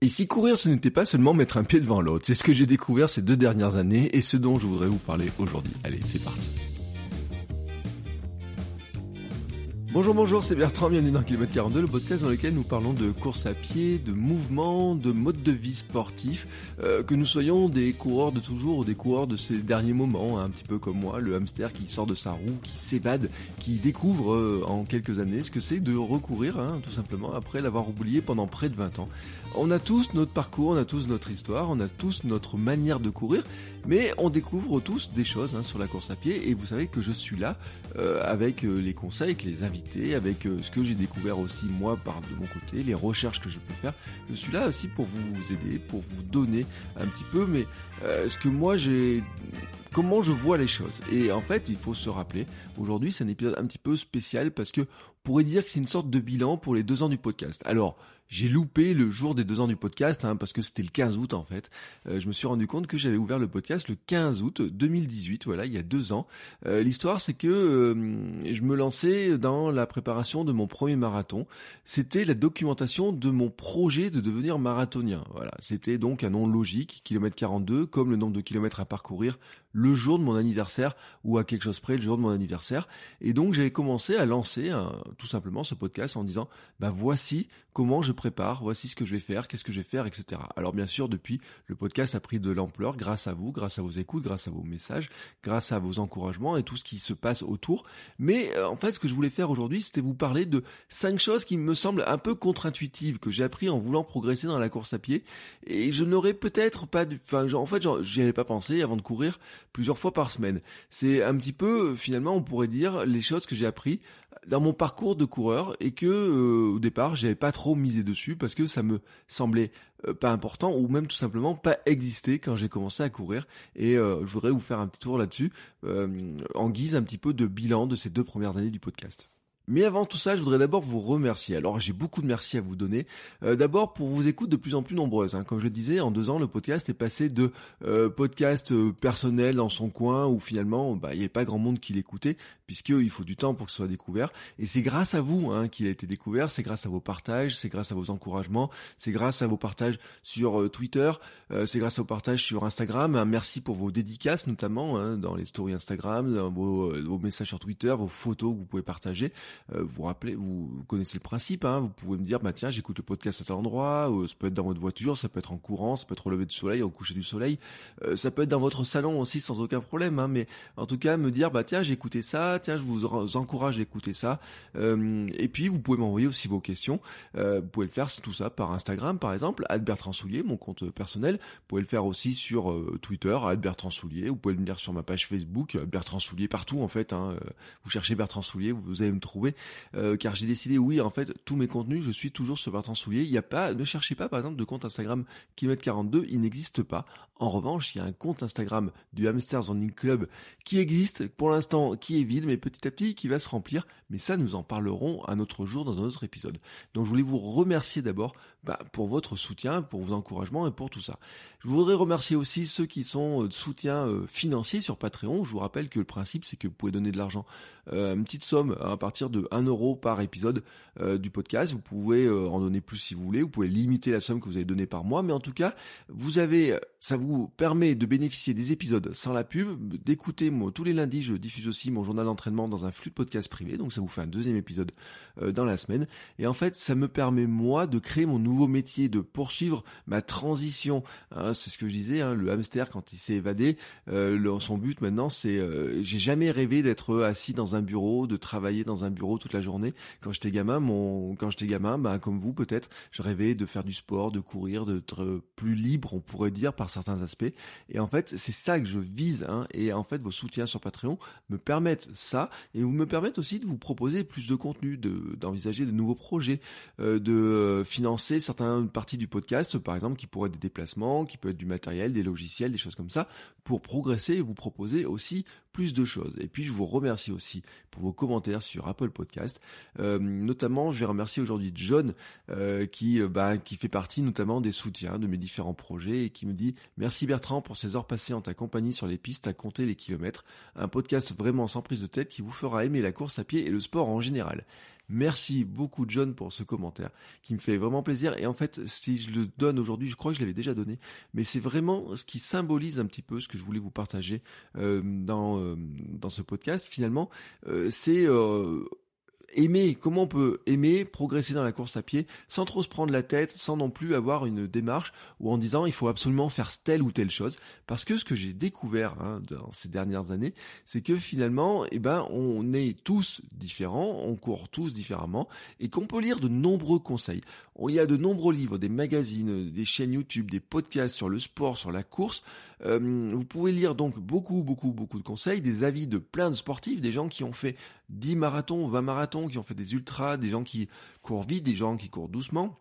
Et si courir ce n'était pas seulement mettre un pied devant l'autre, c'est ce que j'ai découvert ces deux dernières années et ce dont je voudrais vous parler aujourd'hui. Allez, c'est parti. Bonjour, bonjour, c'est Bertrand, bienvenue dans Kilomètre 42, le podcast dans lequel nous parlons de course à pied, de mouvement, de mode de vie sportif, euh, que nous soyons des coureurs de toujours ou des coureurs de ces derniers moments, hein, un petit peu comme moi, le hamster qui sort de sa roue, qui s'évade, qui découvre euh, en quelques années ce que c'est de recourir, hein, tout simplement, après l'avoir oublié pendant près de 20 ans. On a tous notre parcours, on a tous notre histoire, on a tous notre manière de courir, mais on découvre tous des choses hein, sur la course à pied, et vous savez que je suis là euh, avec euh, les conseils, avec les invités, avec euh, ce que j'ai découvert aussi moi par de mon côté, les recherches que je peux faire. Je suis là aussi pour vous aider, pour vous donner un petit peu, mais euh, ce que moi j'ai comment je vois les choses. Et en fait, il faut se rappeler, aujourd'hui c'est un épisode un petit peu spécial parce que on pourrait dire que c'est une sorte de bilan pour les deux ans du podcast. Alors, j'ai loupé le jour des deux ans du podcast hein, parce que c'était le 15 août en fait. Euh, je me suis rendu compte que j'avais ouvert le podcast le 15 août 2018, voilà, il y a deux ans. Euh, L'histoire c'est que euh, je me lançais dans la préparation de mon premier marathon. C'était la documentation de mon projet de devenir marathonien. Voilà, c'était donc un nom logique, kilomètre 42, comme le nombre de kilomètres à parcourir le jour de mon anniversaire ou à quelque chose près le jour de mon anniversaire. Et donc j'avais commencé à lancer tout simplement ce podcast en disant bah voici comment je prépare, voici ce que je vais faire, qu'est-ce que je vais faire, etc. Alors bien sûr depuis le podcast a pris de l'ampleur grâce à vous, grâce à vos écoutes, grâce à vos messages, grâce à vos encouragements et tout ce qui se passe autour. Mais euh, en fait ce que je voulais faire aujourd'hui c'était vous parler de cinq choses qui me semblent un peu contre-intuitives que j'ai appris en voulant progresser dans la course à pied et je n'aurais peut-être pas, enfin en fait j'y avais pas pensé avant de courir plusieurs fois par semaine. C'est un petit peu, finalement, on pourrait dire, les choses que j'ai appris dans mon parcours de coureur et que euh, au départ j'avais pas trop misé dessus parce que ça me semblait euh, pas important ou même tout simplement pas exister quand j'ai commencé à courir et euh, je voudrais vous faire un petit tour là-dessus en guise un petit peu de bilan de ces deux premières années du podcast. Mais avant tout ça, je voudrais d'abord vous remercier. Alors j'ai beaucoup de merci à vous donner. Euh, d'abord pour vos écoutes de plus en plus nombreuses. Hein. Comme je le disais, en deux ans, le podcast est passé de euh, podcast euh, personnel dans son coin où finalement bah, il n'y avait pas grand monde qui l'écoutait puisqu'il faut du temps pour que ce soit découvert. Et c'est grâce à vous hein, qu'il a été découvert. C'est grâce à vos partages, c'est grâce à vos encouragements, c'est grâce à vos partages sur euh, Twitter, euh, c'est grâce à vos partages sur Instagram. Merci pour vos dédicaces notamment hein, dans les stories Instagram, dans vos, vos messages sur Twitter, vos photos que vous pouvez partager. Euh, vous rappelez, vous connaissez le principe, hein, vous pouvez me dire, bah tiens, j'écoute le podcast à tel endroit, euh, ça peut être dans votre voiture, ça peut être en courant, ça peut être au lever du soleil, au coucher du soleil, euh, ça peut être dans votre salon aussi sans aucun problème, hein, mais en tout cas me dire, bah tiens, j'ai écouté ça, tiens, je vous encourage à écouter ça, et puis vous pouvez m'envoyer aussi vos questions, vous pouvez le faire tout ça par Instagram par exemple, Bertrand Soulier, mon compte personnel, vous pouvez le faire aussi sur Twitter, Bertrand Soulier, vous pouvez le dire sur ma page Facebook, Bertrand Soulier partout en fait, hein, vous cherchez Bertrand Soulier, vous allez me trouver euh, car j'ai décidé, oui, en fait, tous mes contenus, je suis toujours sur Bertrand Soulier. Il n'y a pas, ne cherchez pas, par exemple, de compte Instagram kilomètre 42, il n'existe pas. En revanche, il y a un compte Instagram du Hamster Zoning Club qui existe, pour l'instant, qui est vide, mais petit à petit, qui va se remplir. Mais ça, nous en parlerons un autre jour dans un autre épisode. Donc, je voulais vous remercier d'abord bah, pour votre soutien, pour vos encouragements et pour tout ça. Je voudrais remercier aussi ceux qui sont euh, de soutien euh, financier sur Patreon. Je vous rappelle que le principe, c'est que vous pouvez donner de l'argent, euh, une petite somme à partir de 1 euro par épisode du podcast. Vous pouvez en donner plus si vous voulez. Vous pouvez limiter la somme que vous avez donnée par mois, mais en tout cas, vous avez, ça vous permet de bénéficier des épisodes sans la pub, d'écouter moi tous les lundis, je diffuse aussi mon journal d'entraînement dans un flux de podcast privé, donc ça vous fait un deuxième épisode dans la semaine. Et en fait, ça me permet moi de créer mon nouveau métier, de poursuivre ma transition. Hein, c'est ce que je disais, hein, le hamster quand il s'est évadé, euh, son but maintenant c'est, euh, j'ai jamais rêvé d'être assis dans un bureau, de travailler dans un bureau toute la journée. Quand j'étais gamin, mon, quand j'étais gamin, bah, comme vous peut-être, je rêvais de faire du sport, de courir, d'être plus libre, on pourrait dire par certains aspects. Et en fait, c'est ça que je vise. Hein. Et en fait, vos soutiens sur Patreon me permettent ça, et vous me permettent aussi de vous proposer plus de contenu, de, d'envisager de nouveaux projets, euh, de financer certaines parties du podcast, par exemple, qui pourraient être des déplacements, qui peut être du matériel, des logiciels, des choses comme ça, pour progresser et vous proposer aussi plus de choses. Et puis je vous remercie aussi pour vos commentaires sur Apple Podcast. Euh, notamment, je vais remercier aujourd'hui John euh, qui euh, bah, qui fait partie notamment des soutiens de mes différents projets et qui me dit merci Bertrand pour ces heures passées en ta compagnie sur les pistes à compter les kilomètres. Un podcast vraiment sans prise de tête qui vous fera aimer la course à pied et le sport en général. Merci beaucoup John pour ce commentaire qui me fait vraiment plaisir. Et en fait, si je le donne aujourd'hui, je crois que je l'avais déjà donné, mais c'est vraiment ce qui symbolise un petit peu ce que je voulais vous partager euh, dans, euh, dans ce podcast. Finalement, euh, c'est aimer, comment on peut aimer, progresser dans la course à pied sans trop se prendre la tête, sans non plus avoir une démarche ou en disant il faut absolument faire telle ou telle chose. Parce que ce que j'ai découvert hein, dans ces dernières années, c'est que finalement, eh ben, on est tous différents, on court tous différemment et qu'on peut lire de nombreux conseils. Il y a de nombreux livres, des magazines, des chaînes YouTube, des podcasts sur le sport, sur la course. Euh, vous pouvez lire donc beaucoup, beaucoup, beaucoup de conseils, des avis de plein de sportifs, des gens qui ont fait 10 marathons, 20 marathons, qui ont fait des ultras, des gens qui courent vite, des gens qui courent doucement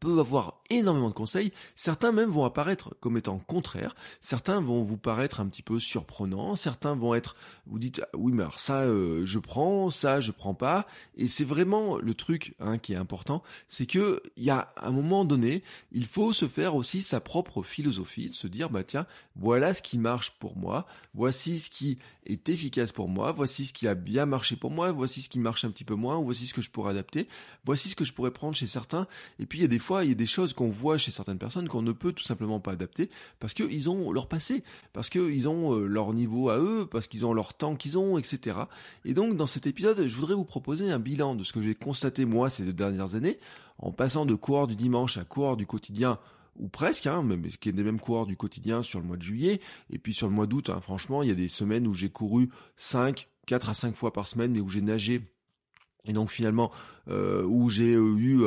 peut avoir énormément de conseils, certains même vont apparaître comme étant contraires, certains vont vous paraître un petit peu surprenants, certains vont être, vous dites, ah oui mais alors ça euh, je prends, ça je prends pas, et c'est vraiment le truc hein, qui est important, c'est que il y a un moment donné, il faut se faire aussi sa propre philosophie, de se dire bah tiens, voilà ce qui marche pour moi, voici ce qui est efficace pour moi, voici ce qui a bien marché pour moi, voici ce qui marche un petit peu moins, voici ce que je pourrais adapter, voici ce que je pourrais prendre chez certains, et puis il y a des fois, il y a des choses qu'on voit chez certaines personnes qu'on ne peut tout simplement pas adapter parce qu'ils ont leur passé, parce qu'ils ont euh, leur niveau à eux, parce qu'ils ont leur temps qu'ils ont, etc. Et donc, dans cet épisode, je voudrais vous proposer un bilan de ce que j'ai constaté moi ces deux dernières années, en passant de coureur du dimanche à coureur du quotidien ou presque, hein, même, qui est des mêmes coureurs du quotidien sur le mois de juillet, et puis sur le mois d'août, hein, franchement, il y a des semaines où j'ai couru 5, 4 à 5 fois par semaine, mais où j'ai nagé et donc finalement, euh, où j'ai euh, eu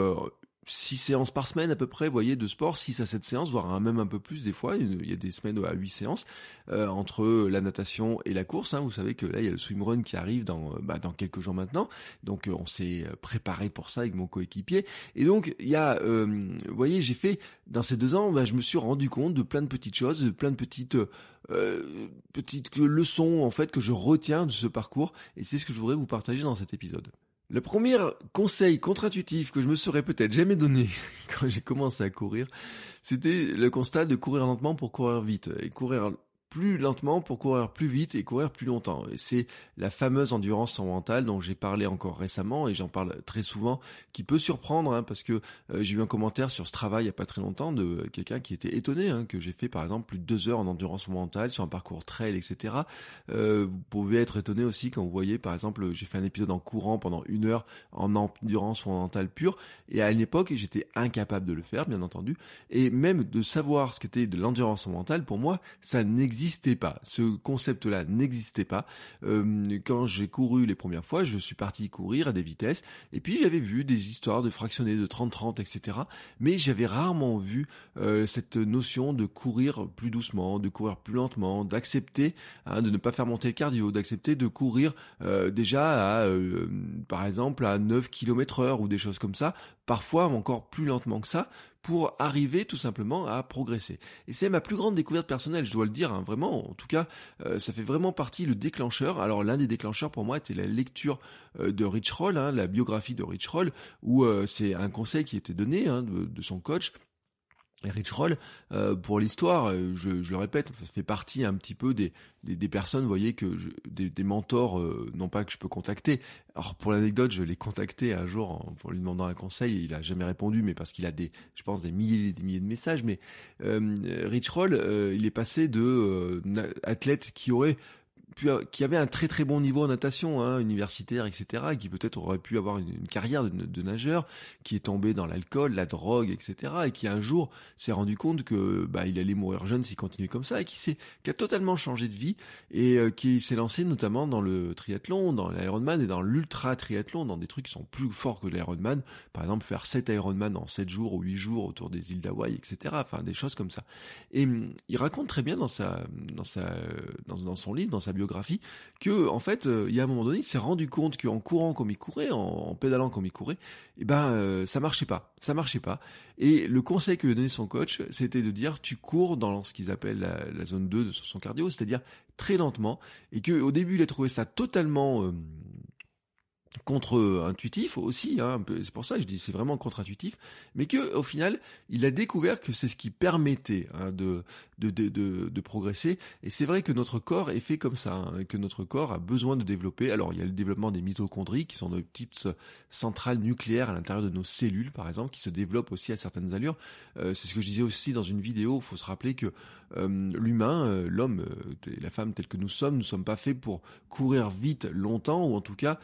six séances par semaine à peu près, vous voyez, de sport, 6 à 7 séances, voire même un peu plus des fois, il y a des semaines à 8 séances, euh, entre la natation et la course, hein. vous savez que là il y a le swimrun qui arrive dans, euh, bah, dans quelques jours maintenant, donc euh, on s'est préparé pour ça avec mon coéquipier, et donc il y a, vous voyez, j'ai fait, dans ces deux ans, bah, je me suis rendu compte de plein de petites choses, de plein de petites, petites leçons en fait que je retiens de ce parcours, et c'est ce que je voudrais vous partager dans cet épisode. Le premier conseil contre-intuitif que je me serais peut-être jamais donné quand j'ai commencé à courir, c'était le constat de courir lentement pour courir vite. Et courir plus lentement pour courir plus vite et courir plus longtemps. Et c'est la fameuse endurance mentale dont j'ai parlé encore récemment et j'en parle très souvent, qui peut surprendre hein, parce que euh, j'ai eu un commentaire sur ce travail il y a pas très longtemps de quelqu'un qui était étonné hein, que j'ai fait par exemple plus de deux heures en endurance mentale sur un parcours trail, etc. Euh, vous pouvez être étonné aussi quand vous voyez par exemple j'ai fait un épisode en courant pendant une heure en endurance mentale pure et à une époque j'étais incapable de le faire bien entendu et même de savoir ce qu'était de l'endurance mentale pour moi ça n'existe Ce concept-là n'existait pas. Euh, quand j'ai couru les premières fois, je suis parti courir à des vitesses, et puis j'avais vu des histoires de fractionnés de 30-30, etc. Mais j'avais rarement vu euh, cette notion de courir plus doucement, de courir plus lentement, d'accepter hein, de ne pas faire monter le cardio, d'accepter de courir euh, déjà à, par exemple, à 9 km heure ou des choses comme ça, parfois encore plus lentement que ça, pour arriver tout simplement à progresser. Et c'est ma plus grande découverte personnelle, je dois le dire, hein, vraiment, en tout cas, euh, ça fait vraiment partie le déclencheur. Alors l'un des déclencheurs pour moi était la lecture euh, de Rich Roll, hein, la biographie de Rich Roll, où euh, c'est un conseil qui était donné hein, de, son coach, Rich Roll, euh, pour l'histoire, euh, je, le répète, fait partie un petit peu des, des, personnes, vous voyez, que des, mentors, euh, non pas que je peux contacter. Alors pour l'anecdote, je l'ai contacté un jour pour lui demandant un conseil, et il a jamais répondu, mais parce qu'il a des, je pense, des milliers et des milliers de messages. Mais Rich Roll, il est passé de athlète qui aurait qui avait un très très bon niveau en natation, hein, universitaire, etc., et qui peut-être aurait pu avoir une, carrière de, nageur, qui est tombé dans l'alcool, la drogue, etc., et qui un jour s'est rendu compte que bah, il allait mourir jeune s'il continuait comme ça, et qui s'est, qui a totalement changé de vie, et euh, qui s'est lancé notamment dans le triathlon, dans l'Ironman et dans l'ultra triathlon, dans des trucs qui sont plus forts que l'Ironman, par exemple faire 7 Ironman en 7 jours ou 8 jours autour des îles d'Hawaï, etc., enfin des choses comme ça. Et hum, il raconte très bien dans sa, dans sa, dans, dans son livre, dans sa biographie, que en fait, euh, il y a un moment donné, il s'est rendu compte qu'en courant comme il courait, en, pédalant comme il courait, eh ben euh, ça marchait pas, ça marchait pas. Et le conseil que lui donnait son coach, c'était de dire tu cours dans ce qu'ils appellent la, zone 2 de son cardio, c'est-à-dire très lentement, et que au début il a trouvé ça totalement euh, contre-intuitif aussi, hein, c'est pour ça que je dis c'est vraiment contre-intuitif, mais que au final il a découvert que c'est ce qui permettait hein, de, de, de, de, progresser. Et c'est vrai que notre corps est fait comme ça, hein, que notre corps a besoin de développer. Alors il y a le développement des mitochondries qui sont nos petites centrales nucléaires à l'intérieur de nos cellules, par exemple, qui se développent aussi à certaines allures. Euh, c'est ce que je disais aussi dans une vidéo. Il faut se rappeler que euh, l'humain, euh, l'homme, la femme tel que nous sommes, nous sommes pas faits pour courir vite longtemps, ou en tout cas,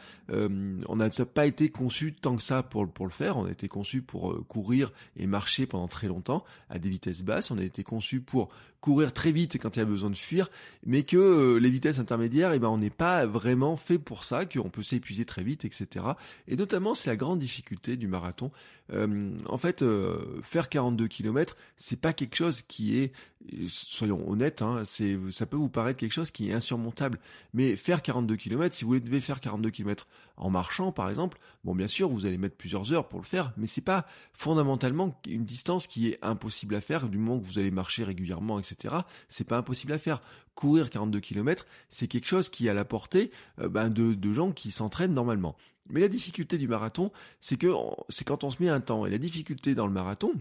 on n'a pas été conçu tant que ça pour, pour le faire. On a été conçu pour courir et marcher pendant très longtemps à des vitesses basses. On a été conçu pour courir très vite quand il y a besoin de fuir, mais que euh, les vitesses intermédiaires, eh ben, on n'est pas vraiment fait pour ça, qu'on peut s'épuiser très vite, etc. Et notamment, c'est la grande difficulté du marathon. Euh, en fait, euh, faire 42 km, c'est pas quelque chose qui est, soyons honnêtes, hein, c'est, ça peut vous paraître quelque chose qui est insurmontable. Mais faire 42 km, si vous devez faire 42 km en marchant, par exemple, bon, bien sûr, vous allez mettre plusieurs heures pour le faire, mais c'est pas fondamentalement une distance qui est impossible à faire du moment que vous allez marcher régulièrement, etc c'est pas impossible à faire. Courir 42 km, c'est quelque chose qui est à la portée euh, ben, de, de gens qui s'entraînent normalement. Mais la difficulté du marathon, c'est que c'est quand on se met un temps. Et la difficulté dans le marathon,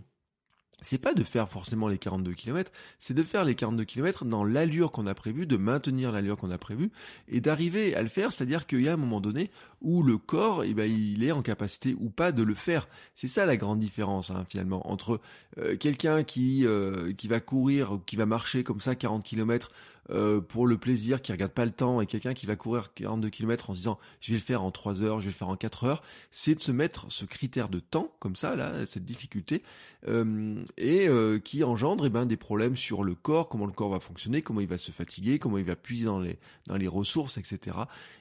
c'est pas de faire forcément les 42 km, c'est de faire les 42 km dans l'allure qu'on a prévue, de maintenir l'allure qu'on a prévue, et d'arriver à le faire, c'est-à-dire qu'il y a un moment donné où le corps, eh ben, il est en capacité ou pas de le faire. C'est ça la grande différence, hein, finalement, entre euh, quelqu'un qui, euh, qui va courir, qui va marcher comme ça 40 km euh, pour le plaisir, qui regarde pas le temps, et quelqu'un qui va courir 42 km en se disant je vais le faire en 3 heures, je vais le faire en 4 heures, c'est de se mettre ce critère de temps, comme ça, là, cette difficulté, euh, et euh, qui engendre eh ben, des problèmes sur le corps, comment le corps va fonctionner, comment il va se fatiguer, comment il va puiser dans les, dans les ressources, etc.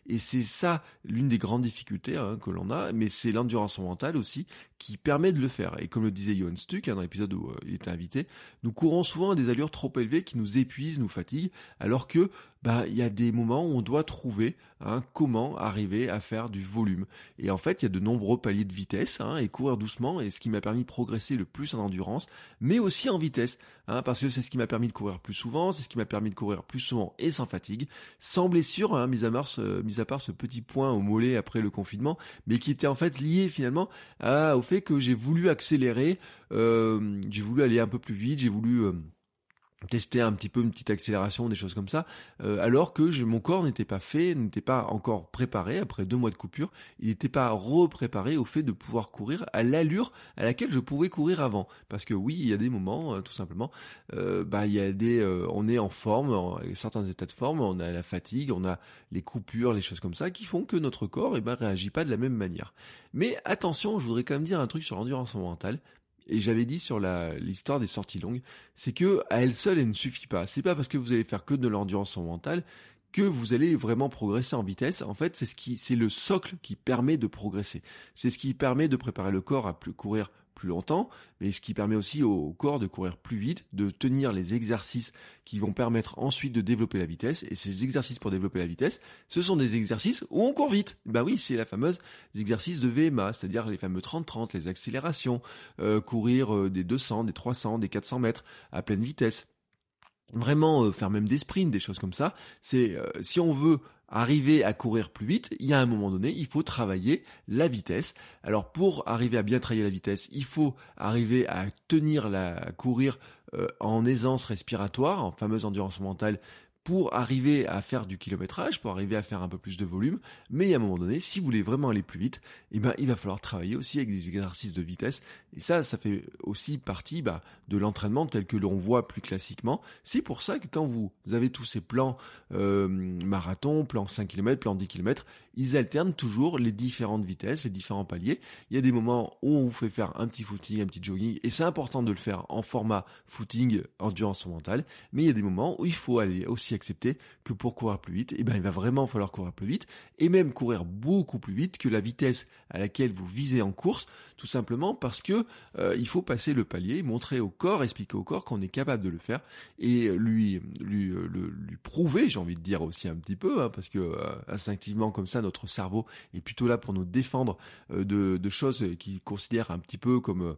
Et c'est ça l'une des grandes difficultés hein, que l'on a, mais c'est l'endurance mentale aussi qui permet de le faire. Et comme le disait Johan Stuck hein, dans l'épisode où il était invité, nous courons souvent à des allures trop élevées qui nous épuisent, nous fatiguent, alors que bah il y a des moments où on doit trouver hein, comment arriver à faire du volume. Et en fait, il y a de nombreux paliers de vitesse hein, et courir doucement et ce qui m'a permis de progresser le plus en endurance, mais aussi en vitesse, hein, parce que c'est ce qui m'a permis de courir plus souvent, c'est ce qui m'a permis de courir plus souvent et sans fatigue, sans blessure, hein, mis à part ce, petit point au mollet après le confinement, mais qui était en fait lié finalement au fait que j'ai voulu accélérer, euh, j'ai voulu aller un peu plus vite, j'ai voulu euh, tester un petit peu une petite accélération, des choses comme ça, euh, alors que mon corps n'était pas fait, n'était pas encore préparé après deux mois de coupure, il n'était pas repréparé au fait de pouvoir courir à l'allure à laquelle je pouvais courir avant. Parce que oui, il y a des moments, euh, tout simplement, euh, bah il y a des, on est en forme, en, certains états de forme, on a la fatigue, on a les coupures, les choses comme ça, qui font que notre corps, eh ben réagit pas de la même manière. Mais attention, je voudrais quand même dire un truc sur l'endurance mentale, et j'avais dit sur l'histoire des sorties longues, c'est que à elle seule, elle ne suffit pas. C'est pas parce que vous allez faire que de l'endurance mentale que vous allez vraiment progresser en vitesse. En fait, c'est ce qui, c'est le socle qui permet de progresser. C'est ce qui permet de préparer le corps à plus courir longtemps, mais ce qui permet aussi au corps de courir plus vite, de tenir les exercices qui vont permettre ensuite de développer la vitesse. Et ces exercices pour développer la vitesse, ce sont des exercices où on court vite. Bah oui, c'est la fameuse exercice de VMA, c'est-à-dire les fameux 30-30, les accélérations, euh, courir euh, des 200, des 300, des 400 mètres à pleine vitesse vraiment euh, faire même des sprints, des choses comme ça. C'est si on veut arriver à courir plus vite, il y a un moment donné, il faut travailler la vitesse. Alors pour arriver à bien travailler la vitesse, il faut arriver à tenir la courir euh, en aisance respiratoire, en fameuse endurance mentale pour arriver à faire du kilométrage, pour arriver à faire un peu plus de volume, mais à un moment donné, si vous voulez vraiment aller plus vite, eh ben, il va falloir travailler aussi avec des exercices de vitesse, et ça, ça fait aussi partie bah, de l'entraînement tel que l'on voit plus classiquement. C'est pour ça que quand vous avez tous ces plans euh, marathon, plan 5 km, plan 10 km, ils alternent toujours les différentes vitesses, les différents paliers. Il y a des moments où on vous fait faire un petit footing, un petit jogging, et c'est important de le faire en format footing, endurance mentale, mais il y a des moments où il faut aller aussi accepter que pour courir plus vite, eh ben, il va vraiment falloir courir plus vite, et même courir beaucoup plus vite que la vitesse à laquelle vous visez en course, tout simplement parce que euh, il faut passer le palier, montrer au corps, expliquer au corps qu'on est capable de le faire, et lui, lui, euh, lui prouver, j'ai envie de dire aussi un petit peu, hein, parce que euh, instinctivement comme ça, notre cerveau est plutôt là pour nous défendre de choses qu'il considère un petit peu comme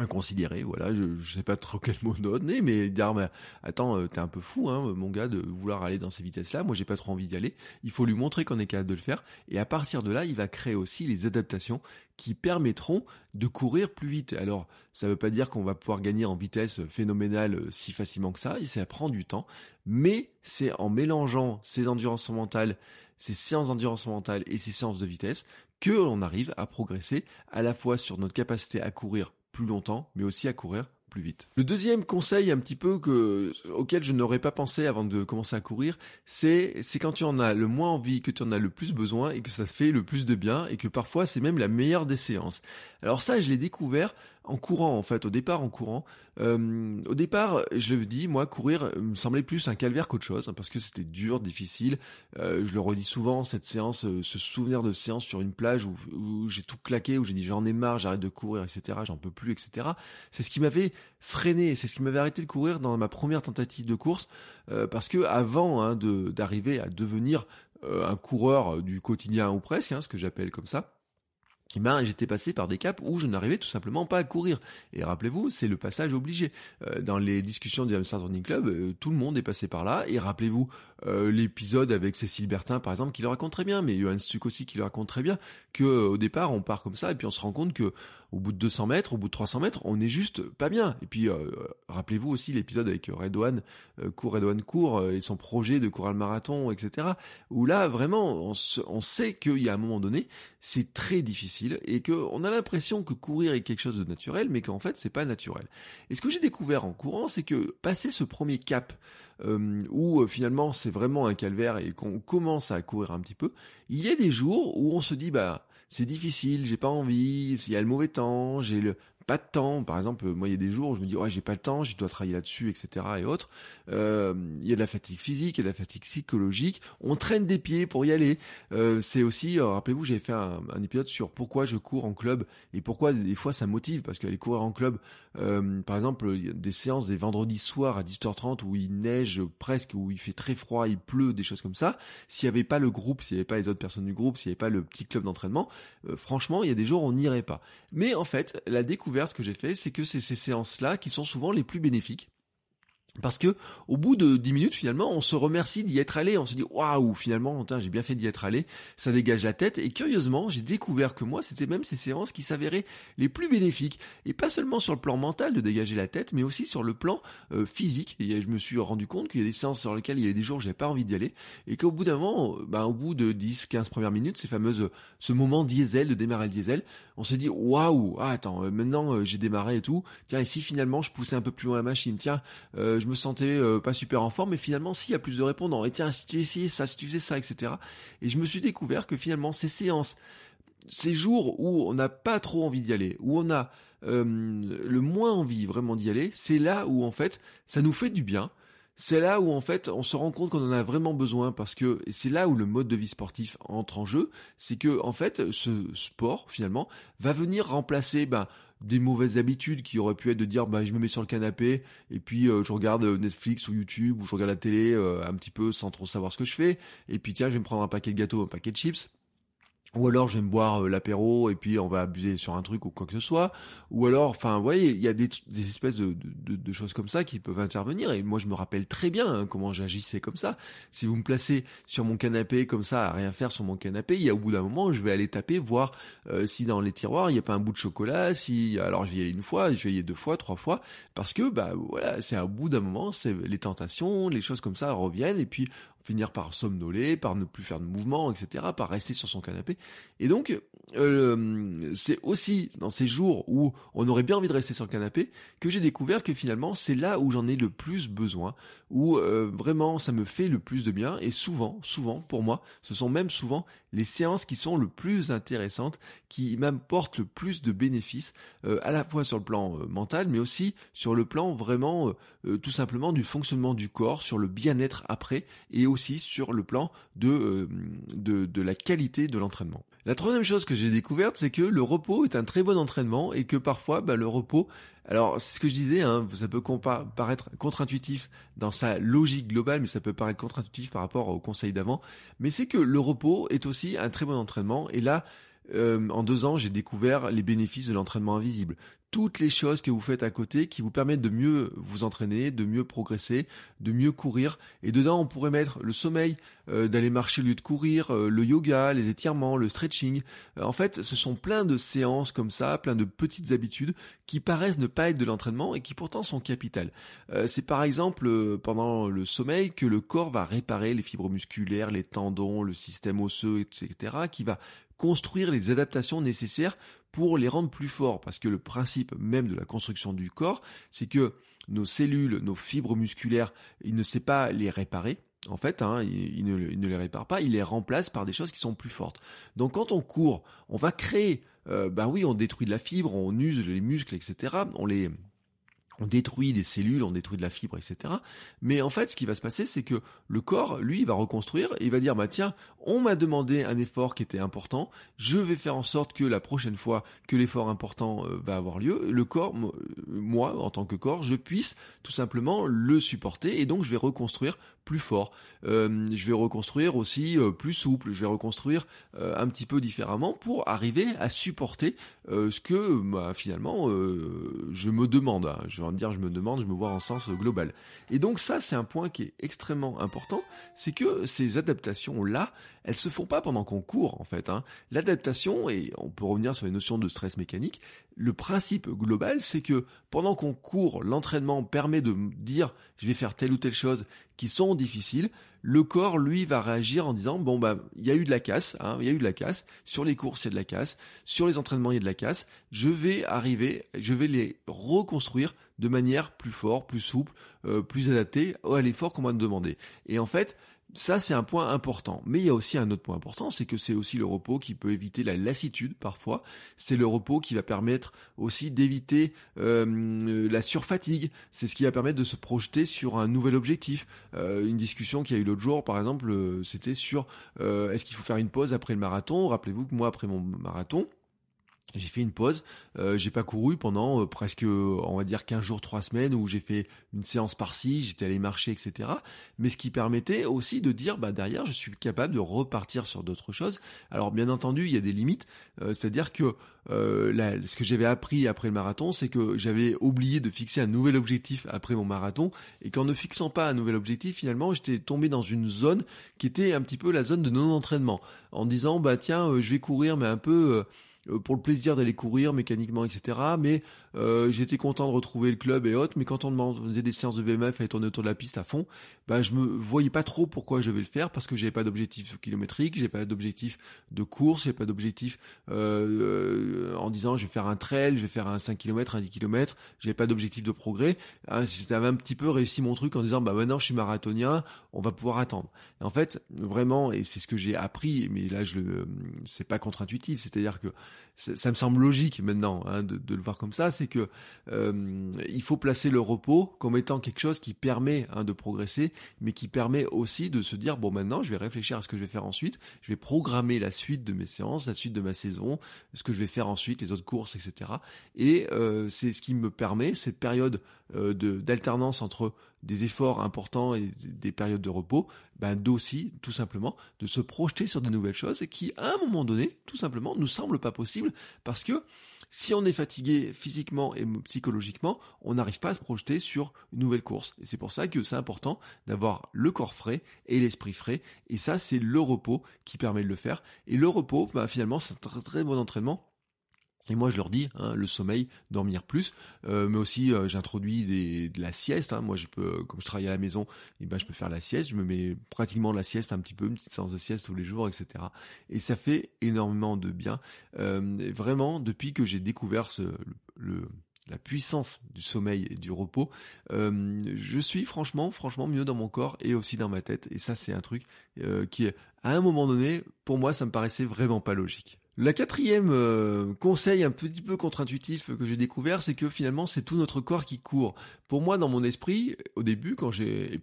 inconsidéré, voilà, je, je sais pas trop quel mot donner, mais dire, attends, euh, t'es un peu fou, hein, mon gars, de vouloir aller dans ces vitesses-là, moi j'ai pas trop envie d'y aller, il faut lui montrer qu'on est capable de le faire, et à partir de là, il va créer aussi les adaptations qui permettront de courir plus vite. Alors, ça veut pas dire qu'on va pouvoir gagner en vitesse phénoménale euh, si facilement que ça, et ça prend du temps, mais c'est en mélangeant ces endurances mentales, ces séances d'endurance mentale et ces séances de vitesse que l'on arrive à progresser à la fois sur notre capacité à courir longtemps, mais aussi à courir plus vite. Le deuxième conseil un petit peu que auquel je n'aurais pas pensé avant de commencer à courir, c'est c'est quand tu en as le moins envie, que tu en as le plus besoin et que ça fait le plus de bien et que parfois c'est même la meilleure des séances. Alors ça, je l'ai découvert en courant en fait, au départ en courant. Euh, au départ, je le dis, moi courir me semblait plus un calvaire qu'autre chose hein, parce que c'était dur, difficile. Euh, je le redis souvent, cette séance, euh, ce souvenir de séance sur une plage où, où j'ai tout claqué, où j'ai dit j'en ai marre, j'arrête de courir, etc. J'en peux plus, etc. C'est ce qui m'avait freiné, c'est ce qui m'avait arrêté de courir dans ma première tentative de course euh, parce que avant hein, de d'arriver à devenir euh, un coureur du quotidien ou presque, hein, ce que j'appelle comme ça ben, j'étais passé par des caps où je n'arrivais tout simplement pas à courir. Et rappelez-vous, c'est le passage obligé. Euh, dans les discussions du Hamster Club, euh, tout le monde est passé par là. Et rappelez-vous euh, l'épisode avec Cécile Bertin, par exemple, qui le raconte très bien, mais Johan Stuck aussi qui le raconte très bien, que au départ, on part comme ça, et puis on se rend compte que au bout de 200 mètres, au bout de 300 mètres, on est juste pas bien. Et puis, euh, rappelez-vous aussi l'épisode avec Redouane, euh, Court Redouane Court, euh, et son projet de courir le marathon, etc. Où là, vraiment, on, on sait qu'il y a un moment donné, c'est très difficile, et qu'on a l'impression que courir est quelque chose de naturel, mais qu'en fait, c'est pas naturel. Et ce que j'ai découvert en courant, c'est que passer ce premier cap, euh, où finalement c'est vraiment un calvaire et qu'on commence à courir un petit peu, il y a des jours où on se dit bah c'est difficile, j'ai pas envie, il y a le mauvais temps, j'ai le pas de temps. Par exemple, moi, il y a des jours où je me dis, ouais, j'ai pas le temps, je dois travailler là-dessus, etc. et autres. Euh, il y a de la fatigue physique, il y a de la fatigue psychologique. On traîne des pieds pour y aller. Euh, c'est aussi, euh, rappelez-vous, j'avais fait un, épisode sur pourquoi je cours en club et pourquoi des fois ça motive parce qu'aller courir en club, euh, par exemple, il y a des séances des vendredis soirs à 18h30 où il neige presque, où il fait très froid, il pleut, des choses comme ça. S'il y avait pas le groupe, s'il y avait pas les autres personnes du groupe, s'il y avait pas le petit club d'entraînement, franchement, il y a des jours où on n'irait pas. Mais en fait, la découverte que j'ai fait, c'est que c'est ces séances-là qui sont souvent les plus bénéfiques. Parce que au bout de 10 minutes finalement, on se remercie d'y être allé, on se dit waouh, finalement, j'ai bien fait d'y être allé, ça dégage la tête. Et curieusement, j'ai découvert que moi, c'était même ces séances qui s'avéraient les plus bénéfiques. Et pas seulement sur le plan mental de dégager la tête, mais aussi sur le plan euh, physique. Et je me suis rendu compte qu'il y a des séances sur lesquelles il y a des jours où j'avais pas envie d'y aller. Et qu'au bout d'un moment, ben, au bout de 10 15 premières minutes, ces fameuses ce moment diesel de démarrer le diesel, on s'est dit waouh, ah, attends, euh, maintenant euh, j'ai démarré et tout. Tiens, et si finalement je poussais un peu plus loin la machine, tiens, je me sentais euh, pas super en forme, mais finalement s'il y a plus de répondants, et tiens, si tu essayais ça, si tu faisais ça, etc. Et je me suis découvert que finalement ces séances, ces jours où on n'a pas trop envie d'y aller, où on a euh, le moins envie vraiment d'y aller, c'est là où en fait ça nous fait du bien. C'est là où en fait on se rend compte qu'on en a vraiment besoin parce que c'est là où le mode de vie sportif entre en jeu, c'est que en fait ce sport finalement va venir remplacer ben des mauvaises habitudes qui auraient pu être de dire bah je me mets sur le canapé et puis euh, je regarde euh, Netflix ou YouTube ou je regarde la télé euh, un petit peu sans trop savoir ce que je fais. Et puis tiens je vais me prendre un paquet de gâteaux un paquet de chips ou alors je vais me boire euh, l'apéro et puis on va abuser sur un truc ou quoi que ce soit, ou alors, enfin, vous voyez, il y a des, espèces de, choses comme ça qui peuvent intervenir, et moi je me rappelle très bien hein, comment j'agissais comme ça. Si vous me placez sur mon canapé comme ça, à rien faire sur mon canapé, il y a au bout d'un moment, je vais aller taper, voir euh, si dans les tiroirs, il n'y a pas un bout de chocolat, si, alors je vais y aller une fois, je vais y aller deux fois, trois fois, parce que, bah voilà, c'est au bout d'un moment, c'est les tentations, les choses comme ça reviennent, et puis finir par somnoler, par ne plus faire de mouvement, etc., par rester sur son canapé. Et donc, euh, c'est aussi dans ces jours où on aurait bien envie de rester sur le canapé que j'ai découvert que finalement c'est là où j'en ai le plus besoin, où euh, vraiment ça me fait le plus de bien. Et souvent, souvent pour moi, ce sont même souvent les séances qui sont le plus intéressantes, qui m'apportent le plus de bénéfices, euh, à la fois sur le plan mental, mais aussi sur le plan vraiment tout simplement du fonctionnement du corps, sur le bien-être après, et aussi sur le plan de, de, de la qualité de l'entraînement. La troisième chose que j'ai découverte, c'est que le repos est un très bon entraînement et que parfois, bah, le repos, alors c'est ce que je disais, hein, ça peut paraître contre-intuitif dans sa logique globale, mais ça peut paraître contre-intuitif par rapport au conseil d'avant, mais c'est que le repos est aussi un très bon entraînement. Et là, euh, en deux ans, j'ai découvert les bénéfices de l'entraînement invisible toutes les choses que vous faites à côté qui vous permettent de mieux vous entraîner, de mieux progresser, de mieux courir. Et dedans, on pourrait mettre le sommeil, euh, d'aller marcher au lieu de courir, euh, le yoga, les étirements, le stretching. Euh, en fait, ce sont plein de séances comme ça, plein de petites habitudes qui paraissent ne pas être de l'entraînement et qui pourtant sont capitales. C'est par exemple pendant le sommeil que le corps va réparer les fibres musculaires, les tendons, le système osseux, etc., qui va construire les adaptations nécessaires pour les rendre plus forts. Parce que le principe même de la construction du corps, c'est que nos cellules, nos fibres musculaires, il ne sait pas les réparer. En fait, hein, il, ne, les répare pas, il les remplace par des choses qui sont plus fortes. Donc quand on court, on va créer, bah oui, on détruit de la fibre, on use les muscles, etc. On les on détruit des cellules, on détruit de la fibre, etc. Mais en fait, ce qui va se passer, c'est que le corps, lui, va reconstruire et il va dire, bah tiens, on m'a demandé un effort qui était important, je vais faire en sorte que la prochaine fois que l'effort important euh, va avoir lieu, le corps, moi, en tant que corps, je puisse tout simplement le supporter et donc je vais reconstruire plus fort. Euh, je vais reconstruire aussi euh, plus souple, je vais reconstruire un petit peu différemment pour arriver à supporter ce que bah, finalement je me demande. Hein. Je vais dire je me demande, je me vois en sens global. Et donc ça c'est un point qui est extrêmement important, c'est que ces adaptations là, elles se font pas pendant qu'on court en fait. Hein. L'adaptation, et on peut revenir sur les notions de stress mécanique, le principe global c'est que pendant qu'on court, l'entraînement permet de dire je vais faire telle ou telle chose qui sont difficiles, le corps lui va réagir en disant bon bah il y a eu de la casse, hein, il y a eu de la casse, sur les courses il y a de la casse, sur les entraînements il y a de la casse, je vais arriver, je vais les reconstruire de manière plus forte, plus souple, euh, plus adaptée à l'effort qu'on m'a demandé. Et en fait, ça, c'est un point important. Mais il y a aussi un autre point important, c'est que c'est aussi le repos qui peut éviter la lassitude parfois. C'est le repos qui va permettre aussi d'éviter euh, la surfatigue. C'est ce qui va permettre de se projeter sur un nouvel objectif. Euh, une discussion qu'il y a eu l'autre jour, par exemple, euh, c'était sur est-ce qu'il faut faire une pause après le marathon? Rappelez-vous que moi, après mon marathon, j'ai fait une pause, euh, j'ai pas couru pendant euh, presque, on va dire 15 jours, 3 semaines où j'ai fait une séance par-ci, j'étais allé marcher, etc. Mais ce qui permettait aussi de dire, bah derrière, je suis capable de repartir sur d'autres choses. Alors bien entendu, il y a des limites, euh, c'est-à-dire que euh, ce que j'avais appris après le marathon, c'est que j'avais oublié de fixer un nouvel objectif après mon marathon, et qu'en ne fixant pas un nouvel objectif, finalement, j'étais tombé dans une zone qui était un petit peu la zone de non-entraînement, en disant, bah tiens, je vais courir, mais un peu euh, pour le plaisir d'aller courir mécaniquement, etc. Mais euh, j'étais content de retrouver le club et autres, mais quand on faisait des séances de VMF et tourner autour de la piste à fond, bah je me voyais pas trop pourquoi je devais le faire parce que j'avais pas d'objectif kilométrique, j'ai pas d'objectif de course, j'ai pas d'objectif euh, en disant je vais faire un trail, je vais faire un 5 km, un 10 km, j'avais pas d'objectif de progrès. Hein, J'avais un petit peu réussi mon truc en disant bah maintenant je suis marathonien, on va pouvoir attendre. En fait vraiment et c'est ce que j'ai appris, mais là je le c'est pas contre-intuitif, c'est-à-dire que ça me semble logique maintenant hein, de, le voir comme ça, c'est que euh, il faut placer le repos comme étant quelque chose qui permet hein, de progresser, mais qui permet aussi de se dire bon maintenant je vais réfléchir à ce que je vais faire ensuite, je vais programmer la suite de mes séances, la suite de ma saison, ce que je vais faire ensuite, les autres courses, etc. Et euh, c'est ce qui me permet cette période euh, d'alternance entre des efforts importants et des périodes de repos, ben d'aussi, tout simplement, de se projeter sur de nouvelles choses qui, à un moment donné, tout simplement, nous semblent pas possibles parce que si on est fatigué physiquement et psychologiquement, on n'arrive pas à se projeter sur une nouvelle course. Et c'est pour ça que c'est important d'avoir le corps frais et l'esprit frais. Et ça, c'est le repos qui permet de le faire. Et le repos, bah, finalement, c'est un très bon entraînement et moi, je leur dis, hein, le sommeil, dormir plus, euh, mais aussi euh, j'introduis des, de la sieste. Hein. Moi, je peux, comme je travaille à la maison, et eh ben, je peux faire la sieste. Je me mets pratiquement la sieste un petit peu, une petite séance de sieste tous les jours, etc. Et ça fait énormément de bien. Euh, vraiment, depuis que j'ai découvert la puissance du sommeil et du repos, je suis franchement, franchement mieux dans mon corps et aussi dans ma tête. Et ça, c'est un truc qui, à un moment donné, pour moi, ça me paraissait vraiment pas logique. La quatrième euh, conseil un petit peu contre-intuitif que j'ai découvert, c'est que finalement c'est tout notre corps qui court. Pour moi, dans mon esprit, au début, quand j'ai, et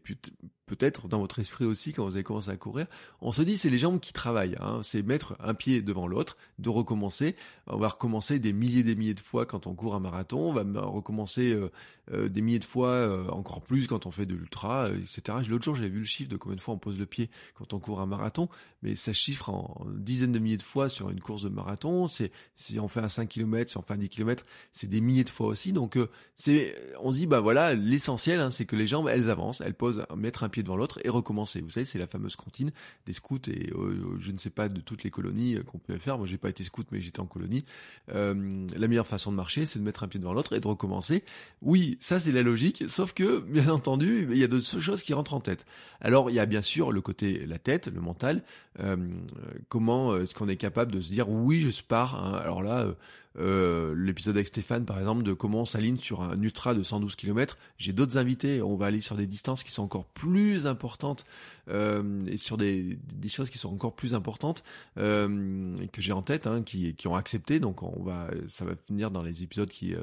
peut-être dans votre esprit aussi quand vous avez commencé à courir, on se dit c'est les jambes qui travaillent, hein. c'est mettre un pied devant l'autre, de recommencer. On va recommencer des milliers et des milliers de fois quand on court un marathon, on va recommencer euh, euh, des milliers de fois euh, encore plus quand on fait de l'ultra, etc. L'autre jour j'avais vu le chiffre de combien de fois on pose le pied quand on court un marathon, mais ça chiffre en, dizaines de milliers de fois sur une course de marathon. C'est si on fait un 5 km, si on fait un 10 km, c'est des milliers de fois aussi. Donc c'est, on se dit bah voilà l'essentiel, hein, c'est que les jambes elles avancent, elles posent, mettre un pied devant l'autre et recommencer. Vous savez, c'est la fameuse comptine des scouts et euh, je ne sais pas de toutes les colonies euh, qu'on peut faire. Moi, j'ai pas été scout, mais j'étais en colonie. Euh, la meilleure façon de marcher, c'est de mettre un pied devant l'autre et de recommencer. Oui, ça c'est la logique, sauf que bien entendu, il y a d'autres choses qui rentrent en tête. Alors, il y a bien sûr le côté la tête, le mental. comment est-ce qu'on est capable de se dire oui, je pars. Hein. Alors là euh, l'épisode avec Stéphane par exemple de comment on s'aligne sur un ultra de 112 km. J'ai d'autres invités, on va aller sur des distances qui sont encore plus importantes euh, et sur des, choses qui sont encore plus importantes euh, que j'ai en tête, hein, qui, qui ont accepté. Donc on va, ça va finir dans les épisodes qui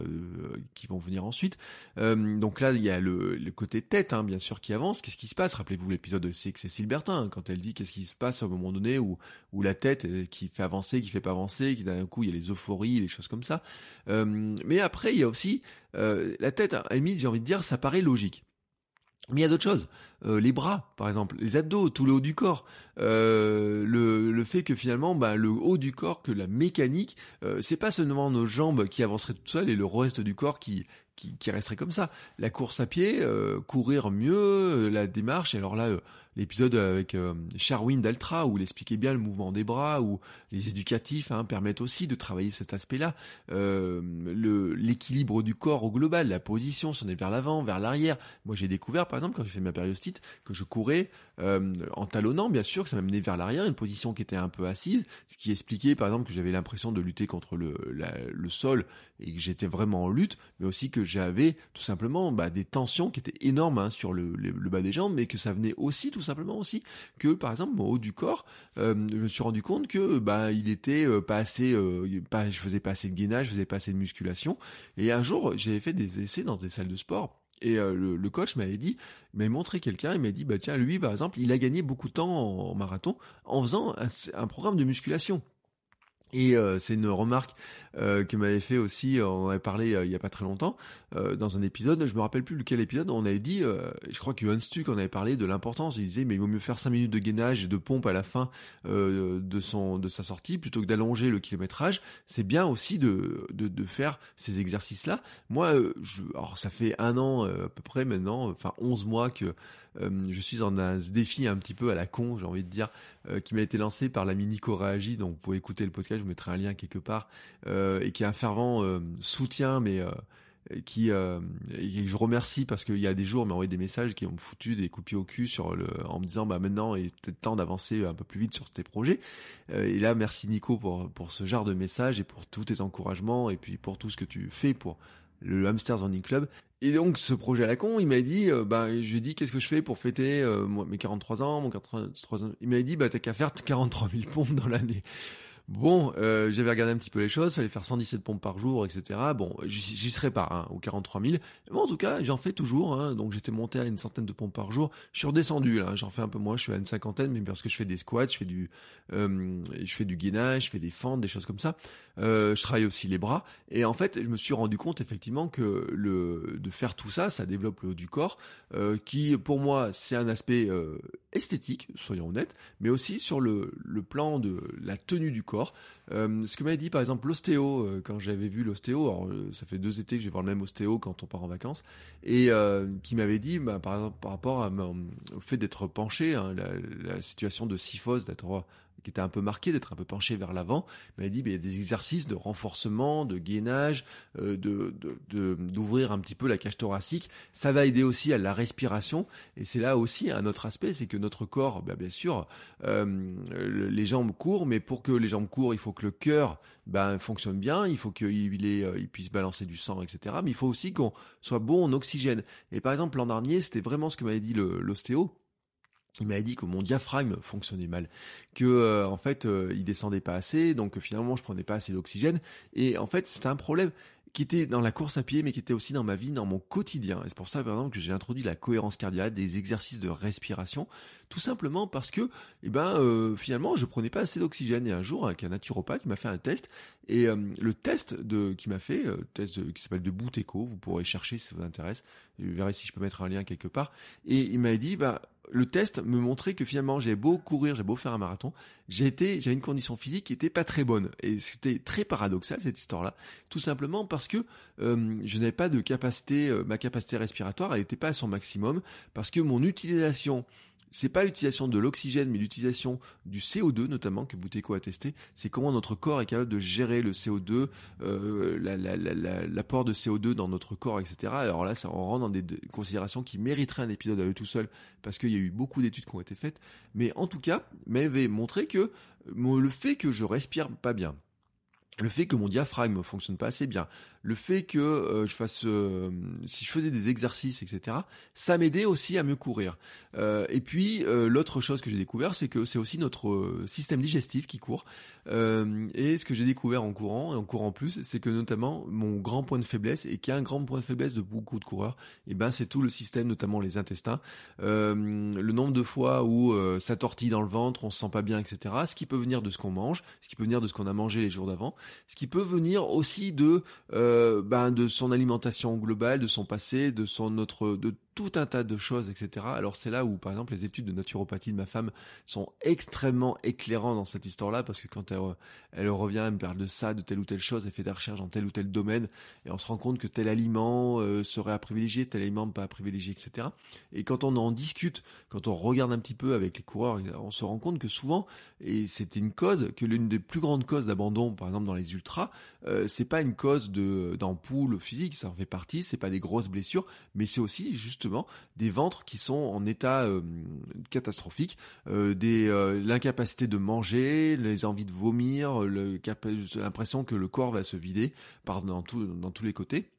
qui vont venir ensuite. Donc là il y a le, le côté tête, hein, bien sûr, qui avance. Qu'est-ce qui se passe? Rappelez-vous l'épisode de Cécile Bertin hein, quand elle dit qu'est-ce qui se passe à un moment donné où où la tête qui fait avancer, qui fait pas avancer, qui d'un coup il y a les euphories, les choses comme ça. Euh, mais après, il y a aussi euh, la tête, à limite, j'ai envie de dire, ça paraît logique. Mais il y a d'autres choses. Euh, les bras, par exemple, les abdos, tout le haut du corps. le, fait que finalement, bah, le haut du corps, que la mécanique, c'est pas seulement nos jambes qui avanceraient toutes seules et le reste du corps qui, qui, qui resterait comme ça. La course à pied, courir mieux, la démarche. Alors là, l'épisode avec euh, Sharwin d'Altra où il expliquait bien le mouvement des bras, où les éducatifs hein, permettent aussi de travailler cet aspect-là, euh, l'équilibre du corps au global, la position, si on est vers l'avant, vers l'arrière. Moi j'ai découvert par exemple quand j'ai fait ma périostite que je courais euh, en talonnant bien sûr, que ça m'amenait vers l'arrière, une position qui était un peu assise, ce qui expliquait par exemple que j'avais l'impression de lutter contre le, le sol et que j'étais vraiment en lutte, mais aussi que j'avais tout simplement bah, des tensions qui étaient énormes hein, sur le, le, bas des jambes, mais que ça venait aussi tout simplement aussi que par exemple mon haut du corps, euh, je me suis rendu compte que bah il était euh, pas assez, euh, pas, je faisais pas assez de gainage, je faisais pas assez de musculation. Et un jour j'avais fait des essais dans des salles de sport. Et le, coach m'avait dit, m'avait montré quelqu'un, il m'a dit, bah tiens, lui par exemple, il a gagné beaucoup de temps en, marathon en faisant un programme de musculation. Et euh, c'est une remarque euh, que m'avait fait aussi, on en avait parlé euh, il y a pas très longtemps, euh, dans un épisode, je me rappelle plus lequel épisode, on avait dit, je crois que Stuck en avait parlé de l'importance, il disait mais il vaut mieux faire 5 minutes de gainage et de pompe à la fin de son de sa sortie plutôt que d'allonger le kilométrage, c'est bien aussi de, de, de faire ces exercices-là. Moi, je, alors ça fait un an à peu près maintenant, enfin 11 mois que je suis en un défi un petit peu à la con, j'ai envie de dire, qui m'a été lancé par la mini Coragie, donc vous pouvez écouter le podcast, je vous mettrai un lien quelque part, et qui est un fervent soutien, mais qui je remercie parce qu'il y a des jours, m'a envoyé des messages qui ont foutu des coupiers au cul sur le, en me disant bah maintenant il est temps d'avancer un peu plus vite sur tes projets. et là, merci Nico pour pour ce genre de message et pour tous tes encouragements et puis pour tout ce que tu fais pour le Hamsters Running Club. Et donc ce projet à la con, il m'a dit, bah je lui ai dit qu'est-ce que je fais pour fêter mes 43 ans, mon 43 ans? Il m'a dit bah t'as qu'à faire 43 000 pompes dans l'année. Bon, euh, j'avais regardé un petit peu les choses, fallait faire 117 pompes par jour, etc. Bon, j'y serais pas, hein, aux 43 000. Mais en tout cas, j'en fais toujours, hein, donc j'étais monté à une centaine de pompes par jour. Je suis redescendu, là, j'en fais un peu moins, je suis à une cinquantaine, mais parce que je fais des squats, je fais du, euh, je fais du gainage, je fais des fentes, des choses comme ça. Je travaille aussi les bras, et en fait, je me suis rendu compte effectivement que le de faire tout ça, ça développe le haut du corps, qui pour moi c'est un aspect esthétique, soyons honnêtes, mais aussi sur le, le plan de la tenue du corps. ce que m'avait dit par exemple l'ostéo, quand j'avais vu l'ostéo, alors ça fait deux étés que je vais voir le même ostéo quand on part en vacances, et qui m'avait dit, bah, par par rapport à, au fait d'être penché, hein, la, la, situation de syphose, d'être qui était un peu marqué, d'être un peu penché vers l'avant. Il m'a dit, il y a des exercices de renforcement, de gainage, euh, de d'ouvrir un petit peu la cage thoracique. Ça va aider aussi à la respiration. Et c'est là aussi un autre aspect, c'est que notre corps, bah, bien sûr, euh, les jambes courent, mais pour que les jambes courent, il faut que le cœur ben, fonctionne bien, il faut qu'il euh, il puisse balancer du sang, etc. Mais il faut aussi qu'on soit bon en oxygène. Et par exemple, l'an dernier, c'était vraiment ce que m'avait dit l'ostéo il m'avait dit que mon diaphragme fonctionnait mal, que euh, en fait euh, il descendait pas assez, donc finalement je prenais pas assez d'oxygène, et en fait c'était un problème qui était dans la course à pied, mais qui était aussi dans ma vie, dans mon quotidien. Et c'est pour ça, par exemple, que j'ai introduit la cohérence cardiaque, des exercices de respiration, tout simplement parce que, eh ben, euh, finalement, je prenais pas assez d'oxygène. Et un jour, avec un naturopathe, m'a fait un test, et le test de qui m'a fait, test qui s'appelle de Bouteco, vous pourrez chercher si ça vous intéresse. Je verrai si je peux mettre un lien quelque part. Et il m'a dit, bah le test me montrait que finalement j'avais beau courir, j'avais beau faire un marathon, été, j'avais une condition physique qui était pas très bonne et c'était très paradoxal cette histoire-là, tout simplement parce que euh, je n'avais pas de capacité, euh, ma capacité respiratoire, elle n'était pas à son maximum parce que mon utilisation c'est pas l'utilisation de l'oxygène, mais l'utilisation du CO2 notamment que Bouteco a testé. C'est comment notre corps est capable de gérer le CO2, euh, l'apport de CO2 dans notre corps, etc. Alors là, ça en rend dans des, considérations qui mériteraient un épisode à eux tout seul, parce qu'il y a eu beaucoup d'études qui ont été faites. Mais en tout cas, m'avait montré que le fait que je respire pas bien, le fait que mon diaphragme fonctionne pas assez bien, le fait que euh, je fasse, euh, si je faisais des exercices, etc., ça m'aidait aussi à mieux courir. Euh, et puis l'autre chose que j'ai découvert, c'est que c'est aussi notre système digestif qui court. et ce que j'ai découvert en courant et en courant plus, c'est que notamment mon grand point de faiblesse et qui est un grand point de faiblesse de beaucoup de coureurs, et eh ben c'est tout le système, notamment les intestins. le nombre de fois où ça tortille dans le ventre, on se sent pas bien, etc. Ce qui peut venir de ce qu'on mange, ce qui peut venir de ce qu'on a mangé les jours d'avant, ce qui peut venir aussi de euh, ben, de son alimentation globale, de son passé, de son autre, de tout un tas de choses, etc. Alors c'est là où, par exemple, les études de naturopathie de ma femme sont extrêmement éclairantes dans cette histoire-là, parce que quand elle, revient, elle me parle de ça, de telle ou telle chose, elle fait des recherches dans tel ou tel domaine, et on se rend compte que tel aliment euh, serait à privilégier, tel aliment pas à privilégier, etc. Et quand on en discute, quand on regarde un petit peu avec les coureurs, on se rend compte que souvent, et c'était une cause, que l'une des plus grandes causes d'abandon, par exemple dans les ultras, euh, c'est pas une cause d'ampoule physique, ça en fait partie, c'est pas des grosses blessures, mais c'est aussi juste des ventres qui sont en état euh, catastrophique, euh, des euh, l'incapacité de manger, les envies de vomir, l'impression que le corps va se vider par dans, tous les côtés.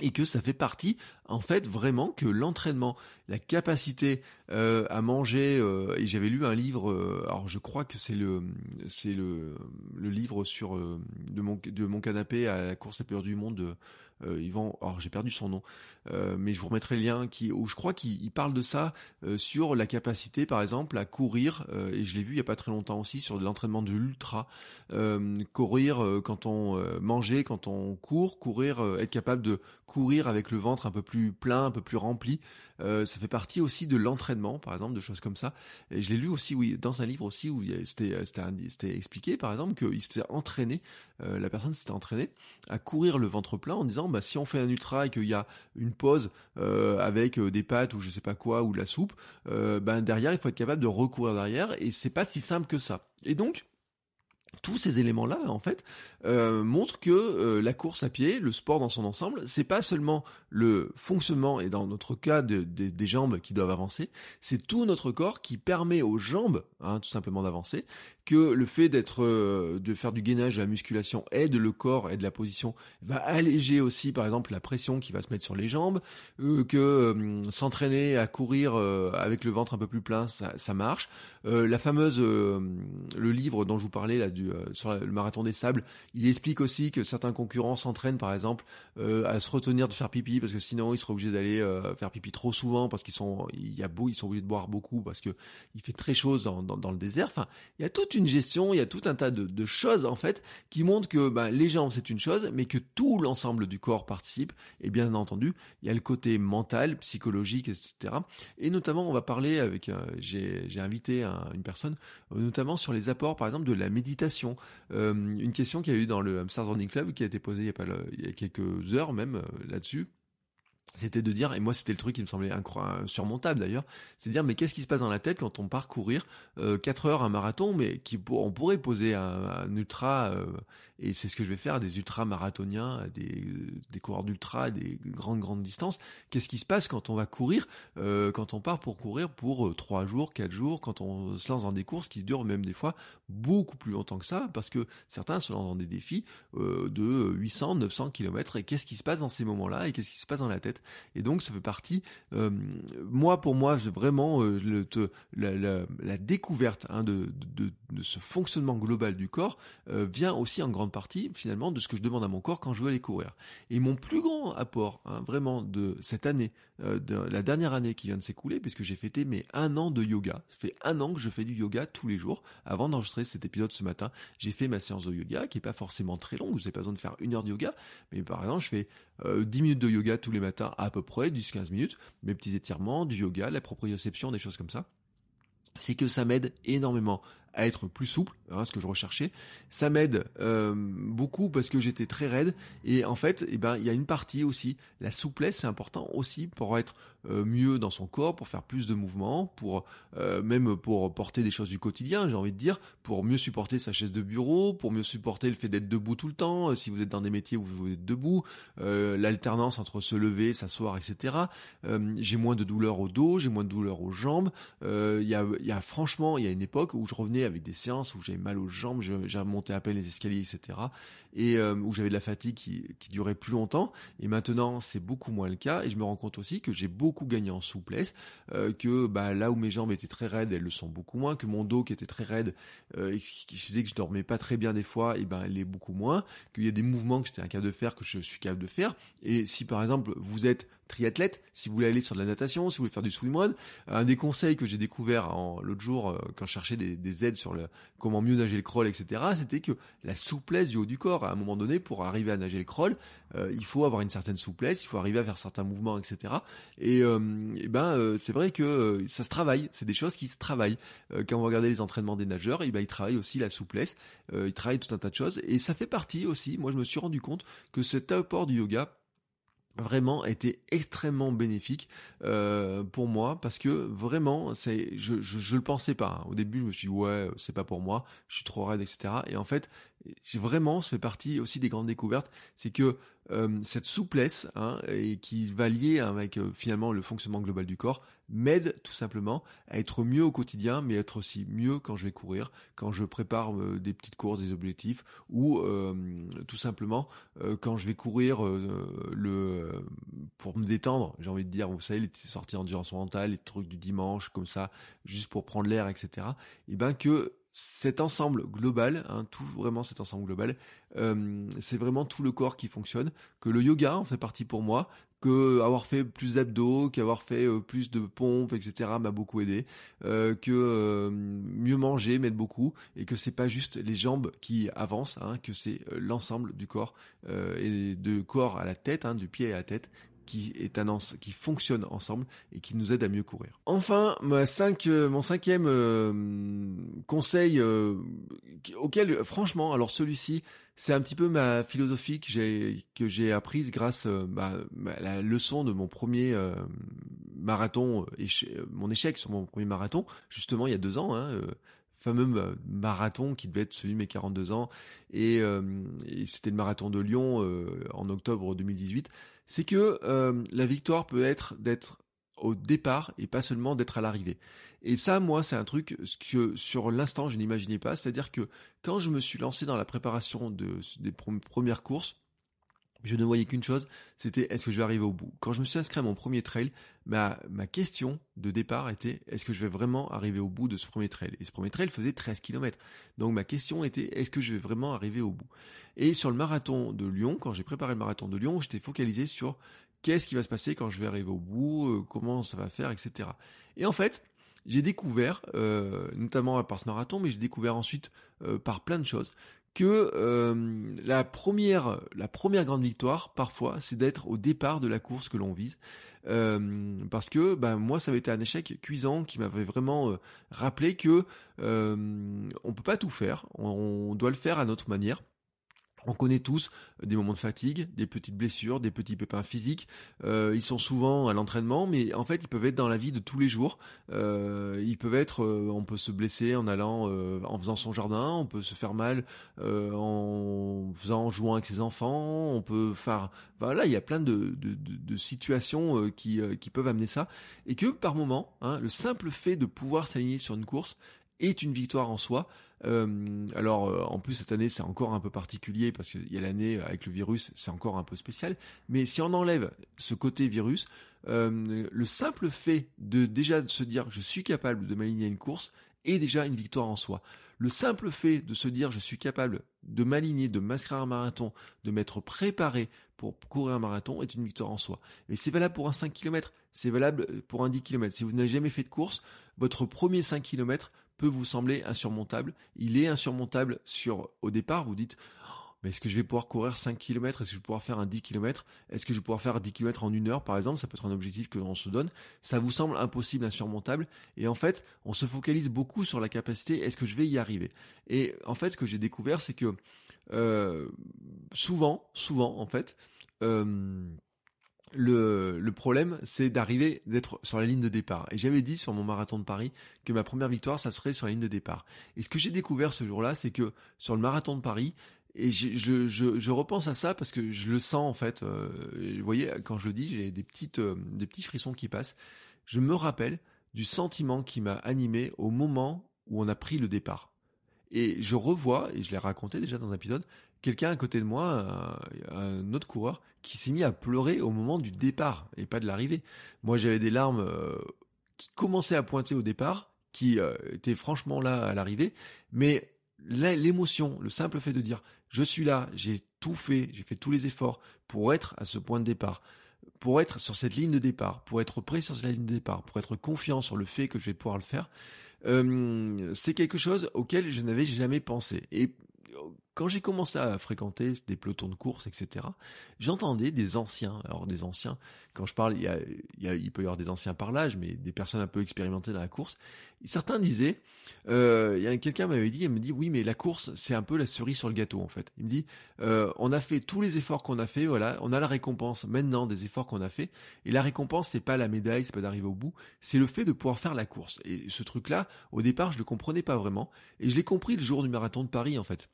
Et que ça fait partie en fait vraiment que l'entraînement, la capacité à manger et j'avais lu un livre alors je crois que c'est le c'est le livre sur de mon mon canapé à la course à peur du monde de Yvan, alors j'ai perdu son nom, euh, mais je vous remettrai le lien où je crois qu'il parle de ça euh, sur la capacité, par exemple, à courir. Euh, et je l'ai vu il y a pas très longtemps aussi sur de l'entraînement de l'ultra, courir quand on mangeait, quand on court, courir, être capable de courir avec le ventre un peu plus plein, un peu plus rempli. ça fait partie aussi de l'entraînement, par exemple, de choses comme ça. Et je l'ai lu aussi, oui, dans un livre aussi où c'était expliqué, par exemple, qu'il s'était entraîné, la personne s'était entraînée à courir le ventre plein en disant bah, si on fait un ultra et qu'il y a une pause euh, avec euh, des pâtes ou je sais pas quoi ou de la soupe, euh, ben derrière il faut être capable de recourir derrière et c'est pas si simple que ça. Et donc tous ces éléments-là, en fait, euh, montrent que euh, la course à pied, le sport dans son ensemble, c'est pas seulement le fonctionnement et dans notre cas des jambes qui doivent avancer, c'est tout notre corps qui permet aux jambes, hein, tout simplement d'avancer, que le fait d'être, euh, de faire du gainage, de la musculation aide le corps et de la position, va alléger aussi, par exemple, la pression qui va se mettre sur les jambes, que s'entraîner à courir avec le ventre un peu plus plein, ça, ça marche. la fameuse, le livre dont je vous parlais là du sur le marathon des sables, Il explique aussi que certains concurrents s'entraînent par exemple euh, à se retenir de faire pipi parce que sinon ils seraient obligés d'aller euh, faire pipi trop souvent parce qu'ils sont il y a beau ils sont obligés de boire beaucoup parce que il fait très chaud dans, le désert. Enfin, il y a toute une gestion, il y a tout un tas de, choses en fait qui montrent que ben, les jambes c'est une chose, mais que tout l'ensemble du corps participe. Et bien entendu, il y a le côté mental, psychologique, etc. Et notamment, on va parler avec euh, j'ai invité une personne notamment sur les apports par exemple de la méditation. une question qu'il y a dans le Hamster Running Club qui a été posée il y a, pas il y a quelques heures même euh, là-dessus c'était de dire, et moi c'était le truc qui me semblait insurmontable d'ailleurs, c'est de dire mais qu'est-ce qui se passe dans la tête quand on part courir euh, 4 heures un marathon, mais qui on pourrait poser un, ultra euh, et c'est ce que je vais faire, des ultra-marathoniens, des, des coureurs d'ultra, des grandes, grandes distances. Qu'est-ce qui se passe quand on va courir, euh, quand on part pour courir pour 3 euh, jours, 4 jours, quand on se lance dans des courses qui durent même des fois beaucoup plus longtemps que ça, parce que certains se lancent dans des défis euh, de 800, 900 km, et qu'est-ce qui se passe dans ces moments-là, et qu'est-ce qui se passe dans la tête. Et donc ça fait partie, moi pour moi, vraiment le, la, la, la, découverte hein, de, de, de, ce fonctionnement global du corps vient aussi en grande partie finalement de ce que je demande à mon corps quand je veux aller courir. Et mon plus grand apport, hein, vraiment de cette année, euh, de la dernière année qui vient de s'écouler, puisque j'ai fêté mes un an de yoga. Ça fait un an que je fais du yoga tous les jours. Avant d'enregistrer cet épisode ce matin, j'ai fait ma séance de yoga qui est pas forcément très longue. Vous n'avez pas besoin de faire une heure de yoga, mais par exemple je fais euh, 10 minutes de yoga tous les matins à peu près, 10-15 minutes, mes petits étirements, du yoga, la proprioception, des choses comme ça c'est que ça m'aide énormément à être plus souple, hein, ce que je recherchais. Ça m'aide euh, beaucoup parce que j'étais très raide et en fait, eh ben il y a une partie aussi, la souplesse c'est important aussi pour être euh, mieux dans son corps, pour faire plus de mouvements, pour euh, même pour porter des choses du quotidien, j'ai envie de dire, pour mieux supporter sa chaise de bureau, pour mieux supporter le fait d'être debout tout le temps, si vous êtes dans des métiers où vous êtes debout, l'alternance entre se lever, s'asseoir, etc. j'ai moins de douleur au dos, j'ai moins de douleur aux jambes. Il y a, y a franchement, il y a une époque où je revenais avec des séances où j'avais mal aux jambes, j'ai remonté à peine les escaliers, etc. Et euh, où j'avais de la fatigue qui, durait plus longtemps. Et maintenant, c'est beaucoup moins le cas. Et je me rends compte aussi que j'ai beaucoup gagné en souplesse, euh, que bah, là où mes jambes étaient très raides, elles le sont beaucoup moins, que mon dos qui était très raide, euh, qui faisait que je dormais pas très bien des fois, et ben elle est beaucoup moins, qu'il y a des mouvements que j'étais incapable de faire que je suis capable de faire. Et si par exemple vous êtes triathlète, si vous voulez aller sur de la natation, si vous voulez faire du swimrun, un des conseils que j'ai découvert l'autre jour euh, quand je cherchais des, des, aides sur le comment mieux nager le crawl, etc., c'était que la souplesse du haut du corps, à un moment donné, pour arriver à nager le crawl, euh, il faut avoir une certaine souplesse, il faut arriver à faire certains mouvements, etc. Et, euh, et ben c'est vrai que ça se travaille, c'est des choses qui se travaillent. quand vous regardez les entraînements des nageurs, et ben ils travaillent aussi la souplesse, ils travaillent tout un tas de choses, et ça fait partie aussi. Moi, je me suis rendu compte que cet apport du yoga vraiment été extrêmement bénéfique euh, pour moi parce que vraiment c'est je, je, je le pensais pas hein. au début je me suis dit ouais c'est pas pour moi je suis trop raide etc et en fait vraiment ça fait partie aussi des grandes découvertes c'est que euh, cette souplesse hein, et qui va lier avec euh, finalement le fonctionnement global du corps m'aide tout simplement à être mieux au quotidien, mais être aussi mieux quand je vais courir, quand je prépare euh, des petites courses, des objectifs, ou tout simplement quand je vais courir le pour me détendre, j'ai envie de dire, vous savez, les sorties endurance mentale, les trucs du dimanche, comme ça, juste pour prendre l'air, etc. Et ben que cet ensemble global, hein, tout vraiment cet ensemble global, euh, c'est vraiment tout le corps qui fonctionne. Que le yoga en fait partie pour moi, que avoir fait plus d'abdos, qu'avoir fait euh, plus de pompes, etc. m'a beaucoup aidé. Euh, que mieux manger m'aide beaucoup et que c'est pas juste les jambes qui avancent, hein, que c'est l'ensemble du corps et de corps à la tête, hein, du pied à la tête qui est un qui fonctionne ensemble et qui nous aide à mieux courir. Enfin, ma cinq, euh, mon cinquième euh, conseil euh, auquel, franchement, alors celui-ci, c'est un petit peu ma philosophie que j'ai que j'ai apprise grâce bah, à la leçon de mon premier marathon, mon échec sur mon premier marathon, justement il y a deux ans. Hein, fameux marathon qui devait être celui de mes 42 ans et c'était le marathon de Lyon en octobre 2018 c'est que euh, la victoire peut être d'être au départ et pas seulement d'être à l'arrivée. Et ça, moi, c'est un truc que sur l'instant, je n'imaginais pas. C'est-à-dire que quand je me suis lancé dans la préparation de, des premières courses, je ne voyais qu'une chose, c'était est-ce que je vais arriver au bout. Quand je me suis inscrit à mon premier trail, ma, question de départ était est-ce que je vais vraiment arriver au bout de ce premier trail? Et ce premier trail faisait 13 km. Donc ma question était est-ce que je vais vraiment arriver au bout? Et sur le marathon de Lyon, quand j'ai préparé le marathon de Lyon, j'étais focalisé sur qu'est-ce qui va se passer quand je vais arriver au bout, euh, comment ça va faire, etc. Et en fait, j'ai découvert, euh, notamment par ce marathon, mais j'ai découvert ensuite euh, par plein de choses, euh, la première la première grande victoire parfois c'est d'être au départ de la course que l'on vise. Euh, parce que ben moi ça avait été un échec cuisant qui m'avait vraiment euh, rappelé que on peut pas tout faire. On doit le faire à notre manière on connaît tous des moments de fatigue, des petites blessures, des petits pépins physiques. Euh, ils sont souvent à l'entraînement, mais en fait, ils peuvent être dans la vie de tous les jours. Euh, ils peuvent être, euh, on peut se blesser en allant, en faisant son jardin, on peut se faire mal en faisant, en jouant avec ses enfants. On peut faire, voilà, il y a plein de, situations qui, qui peuvent amener ça, et que par moment, hein, le simple fait de pouvoir s'aligner sur une course est une victoire en soi. Euh, alors euh, en plus cette année c'est encore un peu particulier parce qu'il y a l'année avec le virus c'est encore un peu spécial. Mais si on enlève ce côté virus, euh, le simple fait de déjà se dire je suis capable de m'aligner à une course est déjà une victoire en soi. Le simple fait de se dire je suis capable de m'aligner, de m'inscrire à un marathon, de m'être préparé pour courir un marathon est une victoire en soi. Mais c'est valable pour un 5 km, c'est valable pour un 10 km. Si vous n'avez jamais fait de course, votre premier 5 km peut vous sembler insurmontable. Il est insurmontable sur au départ, vous dites mais est-ce que je vais pouvoir courir 5 km Est-ce que je vais pouvoir faire un 10 km Est-ce que je vais pouvoir faire 10 km en une heure par exemple? Ça peut être un objectif que l'on se donne. Ça vous semble impossible, insurmontable. Et en fait, on se focalise beaucoup sur la capacité. Est-ce que je vais y arriver? Et en fait, ce que j'ai découvert, c'est que euh, souvent, souvent, en fait, euh, le, problème, c'est d'arriver, d'être sur la ligne de départ. Et j'avais dit sur mon marathon de Paris que ma première victoire, ça serait sur la ligne de départ. Et ce que j'ai découvert ce jour-là, c'est que sur le marathon de Paris, et je, repense à ça parce que je le sens en fait. Euh, vous voyez, quand je le dis, j'ai des petites, euh, des petits frissons qui passent. Je me rappelle du sentiment qui m'a animé au moment où on a pris le départ. Et je revois, et je l'ai raconté déjà dans un épisode, quelqu'un à côté de moi, un, autre coureur, qui s'est mis à pleurer au moment du départ et pas de l'arrivée. Moi, j'avais des larmes euh, qui commençaient à pointer au départ, qui euh, étaient franchement là à l'arrivée, mais l'émotion, le simple fait de dire je suis là, j'ai tout fait, j'ai fait tous les efforts pour être à ce point de départ, pour être sur cette ligne de départ, pour être prêt sur cette ligne de départ, pour être confiant sur le fait que je vais pouvoir le faire, euh, c'est quelque chose auquel je n'avais jamais pensé. Et quand j'ai commencé à fréquenter des pelotons de course, etc., j'entendais des anciens. Alors des anciens, quand je parle, il, y a, il, peut y avoir des anciens par l'âge, mais des personnes un peu expérimentées dans la course. certains disaient, euh, y a quelqu'un m'avait dit, il me dit, oui, mais la course, c'est un peu la cerise sur le gâteau en fait. Il me dit, euh, on a fait tous les efforts qu'on a fait, voilà, on a la récompense maintenant des efforts qu'on a fait, et la récompense, c'est pas la médaille, c'est pas d'arriver au bout, c'est le fait de pouvoir faire la course. Et ce truc-là, au départ, je le comprenais pas vraiment, et je l'ai compris le jour du marathon de Paris en fait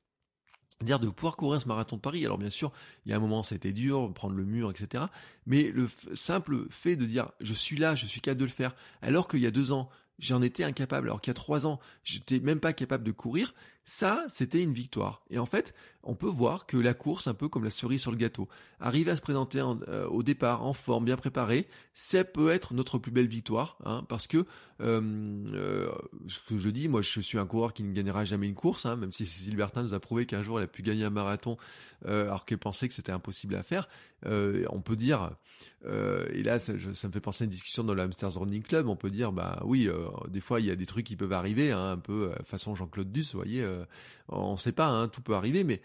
de pouvoir courir ce marathon de Paris. Alors bien sûr, il y a un moment c'était dur, prendre le mur, etc. Mais le simple fait de dire je suis là, je suis capable de le faire, alors qu'il y a deux ans j'en étais incapable, alors qu'il y a trois ans j'étais même pas capable de courir, ça c'était une victoire. Et en fait, on peut voir que la course, un peu comme la cerise sur le gâteau, arriver à se présenter euh, au départ en forme, bien préparé, ça peut être notre plus belle victoire, hein, parce que euh, euh, ce que je dis, moi je suis un coureur qui ne gagnera jamais une course, hein, même si Cécile Bertin nous a prouvé qu'un jour elle a pu gagner un marathon, alors qu'elle pensait que c'était impossible à faire. on peut dire, et là ça, me fait penser à une discussion dans le Hamsters Running Club, on peut dire, bah oui, des fois il y a des trucs qui peuvent arriver, hein, un peu façon Jean-Claude Duss, vous voyez, on ne sait pas, hein, tout peut arriver, mais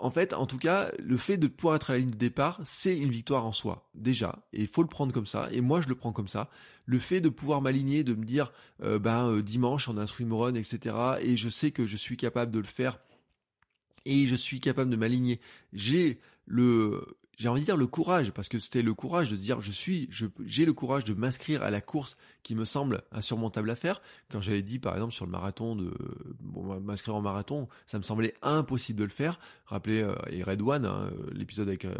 en fait, en tout cas, le fait de pouvoir être à la ligne de départ, c'est une victoire en soi, déjà. Et il faut le prendre comme ça. Et moi, je le prends comme ça. Le fait de pouvoir m'aligner, de me dire, euh, ben euh, dimanche, on a un swimrun, etc. Et je sais que je suis capable de le faire. Et je suis capable de m'aligner. J'ai le, j'ai envie de dire le courage, parce que c'était le courage de dire je suis, j'ai le courage de m'inscrire à la course qui me semble insurmontable à faire. Quand j'avais dit par exemple sur le marathon de bon, m'inscrire en marathon, ça me semblait impossible de le faire. Rappelez euh, et Redouane, hein, l'épisode avec euh,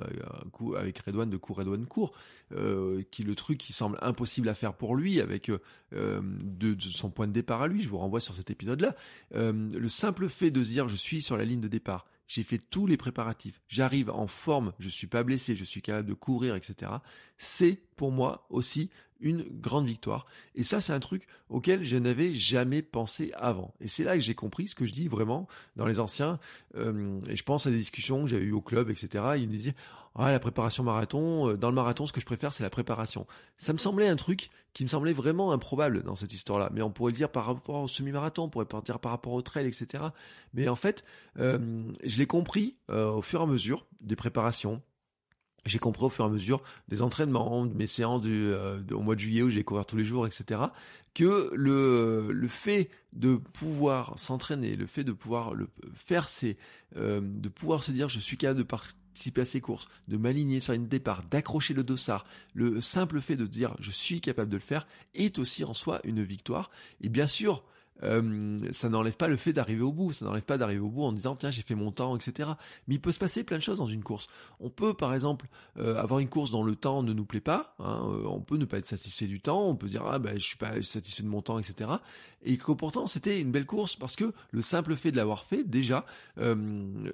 avec Redouane de cours Redouane court, euh, qui le truc qui semble impossible à faire pour lui avec euh, de, son point de départ à lui. Je vous renvoie sur cet épisode-là. le simple fait de dire je suis sur la ligne de départ j'ai fait tous les préparatifs, j'arrive en forme, je suis pas blessé, je suis capable de courir, etc. C'est pour moi aussi une grande victoire. Et ça, c'est un truc auquel je n'avais jamais pensé avant. Et c'est là que j'ai compris ce que je dis vraiment dans les anciens. Euh, et je pense à des discussions que j'avais eues au club, etc. Ils me disaient, ah, la préparation marathon, euh, dans le marathon, ce que je préfère, c'est la préparation. Ça me semblait un truc qui me semblait vraiment improbable dans cette histoire-là. Mais on pourrait le dire par rapport au semi-marathon, on pourrait le dire par rapport au trail, etc. Mais en fait, euh, je l'ai compris au fur et à mesure des préparations, j'ai compris au fur et à mesure des entraînements, de mes séances du, euh, au mois de juillet où j'ai couvert tous les jours, etc., que le, le fait de pouvoir s'entraîner, le fait de pouvoir le faire, c'est euh, de pouvoir se dire je suis capable de à ces courses, de m'aligner sur une départ, d'accrocher le dossard, le simple fait de dire je suis capable de le faire est aussi en soi une victoire. Et bien sûr, euh, ça n'enlève pas le fait d'arriver au bout, ça n'enlève pas d'arriver au bout en disant tiens j'ai fait mon temps, etc. Mais il peut se passer plein de choses dans une course. On peut par exemple euh, avoir une course dont le temps ne nous plaît pas, hein, euh, on peut ne pas être satisfait du temps, on peut dire ah ben je suis pas satisfait de mon temps, etc. Et que pourtant c'était une belle course parce que le simple fait de l'avoir fait déjà,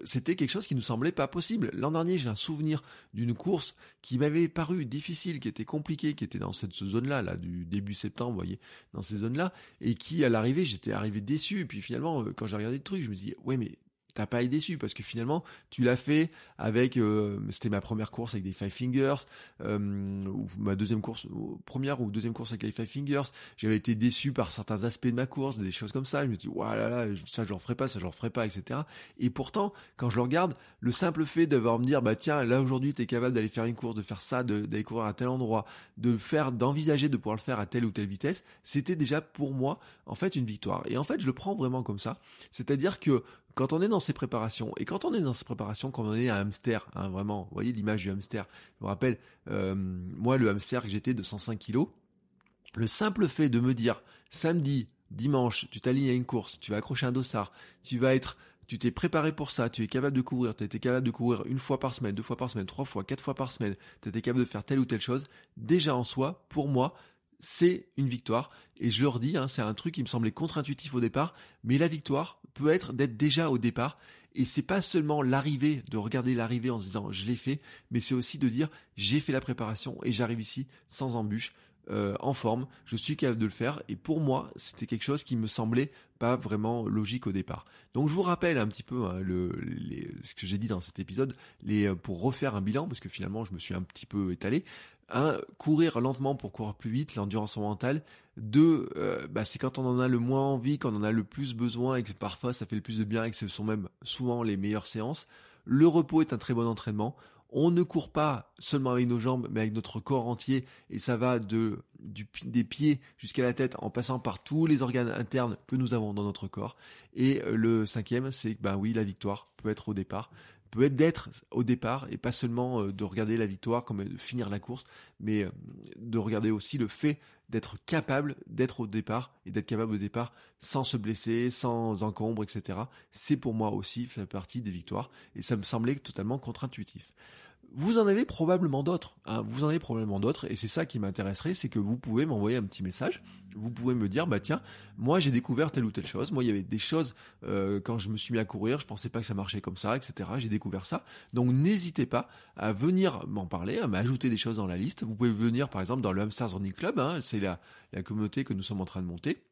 c'était quelque chose qui nous semblait pas possible. L'an dernier j'ai un souvenir d'une course qui m'avait paru difficile, qui était compliquée, qui était dans cette zone-là, là, du début septembre, vous voyez, dans ces zones-là, et qui, à l'arrivée, j'étais arrivé déçu, et puis finalement, euh, quand j'ai regardé le truc, je me dis, ouais, mais t'as pas été déçu parce que finalement tu l'as fait avec euh, c'était ma première course avec des five fingers euh, ou ma deuxième course première ou deuxième course avec les five fingers. J'avais été déçu par certains aspects de ma course des choses comme ça. Je me dis voilà là, là ça je le ferai pas ça je le ferai pas etc et pourtant quand je le regarde le simple fait d'avoir me dire bah tiens là aujourd'hui tu es capable d'aller faire une course de faire ça d'aller courir à tel endroit de faire d'envisager de pouvoir le faire à telle ou telle vitesse c'était déjà pour moi en fait une victoire. Et en fait je le prends vraiment comme ça. C'est-à-dire que quand on est dans ces préparations, et quand on est dans ces préparations, quand on est un hamster, hein, vraiment, vous voyez l'image du hamster, je me rappelle, euh, moi le hamster que j'étais de 105 kilos, le simple fait de me dire, samedi, dimanche, tu t'alignes à une course, tu vas accrocher un dossard, tu vas être, tu t'es préparé pour ça, tu es capable de courir, tu été capable de courir une fois par semaine, deux fois par semaine, trois fois, quatre fois par semaine, tu étais capable de faire telle ou telle chose, déjà en soi, pour moi, c'est une victoire. Et je leur dis, hein, c'est un truc qui me semblait contre-intuitif au départ, mais la victoire peut être d'être déjà au départ. Et c'est pas seulement l'arrivée, de regarder l'arrivée en se disant je l'ai fait, mais c'est aussi de dire j'ai fait la préparation et j'arrive ici sans embûche, euh, en forme, je suis capable de le faire. Et pour moi, c'était quelque chose qui me semblait pas vraiment logique au départ. Donc je vous rappelle un petit peu hein, ce que j'ai dit dans cet épisode, les, euh, pour refaire un bilan, parce que finalement je me suis un petit peu étalé. Un, courir lentement pour courir plus vite, l'endurance mentale. Deux, euh, bah, c'est quand on en a le moins envie, quand on en a le plus besoin et que parfois ça fait le plus de bien et que ce sont même souvent les meilleures séances. Le repos est un très bon entraînement. On ne court pas seulement avec nos jambes, mais avec notre corps entier, et ça va de, des pieds jusqu'à la tête, en passant par tous les organes internes que nous avons dans notre corps. Et euh, le cinquième, c'est que ben oui, la victoire peut être au départ peut être d'être au départ et pas seulement euh, de regarder la victoire comme de finir la course, mais euh, de regarder aussi le fait d'être capable d'être au départ et d'être capable au départ sans se blesser, sans encombre, etc. C'est pour moi aussi fait partie des victoires et ça me semblait totalement contre-intuitif. Vous en avez probablement d'autres, hein. vous en avez probablement d'autres, et c'est ça qui m'intéresserait, c'est que vous pouvez m'envoyer un petit message, vous pouvez me dire, bah tiens, moi j'ai découvert telle ou telle chose, moi il y avait des choses, euh, quand je me suis mis à courir, je pensais pas que ça marchait comme ça, etc., j'ai découvert ça, donc n'hésitez pas à venir m'en parler, à m'ajouter des choses dans la liste, vous pouvez venir par exemple dans le Hamsters Running Club, hein, c'est la, la communauté que nous sommes en train de monter,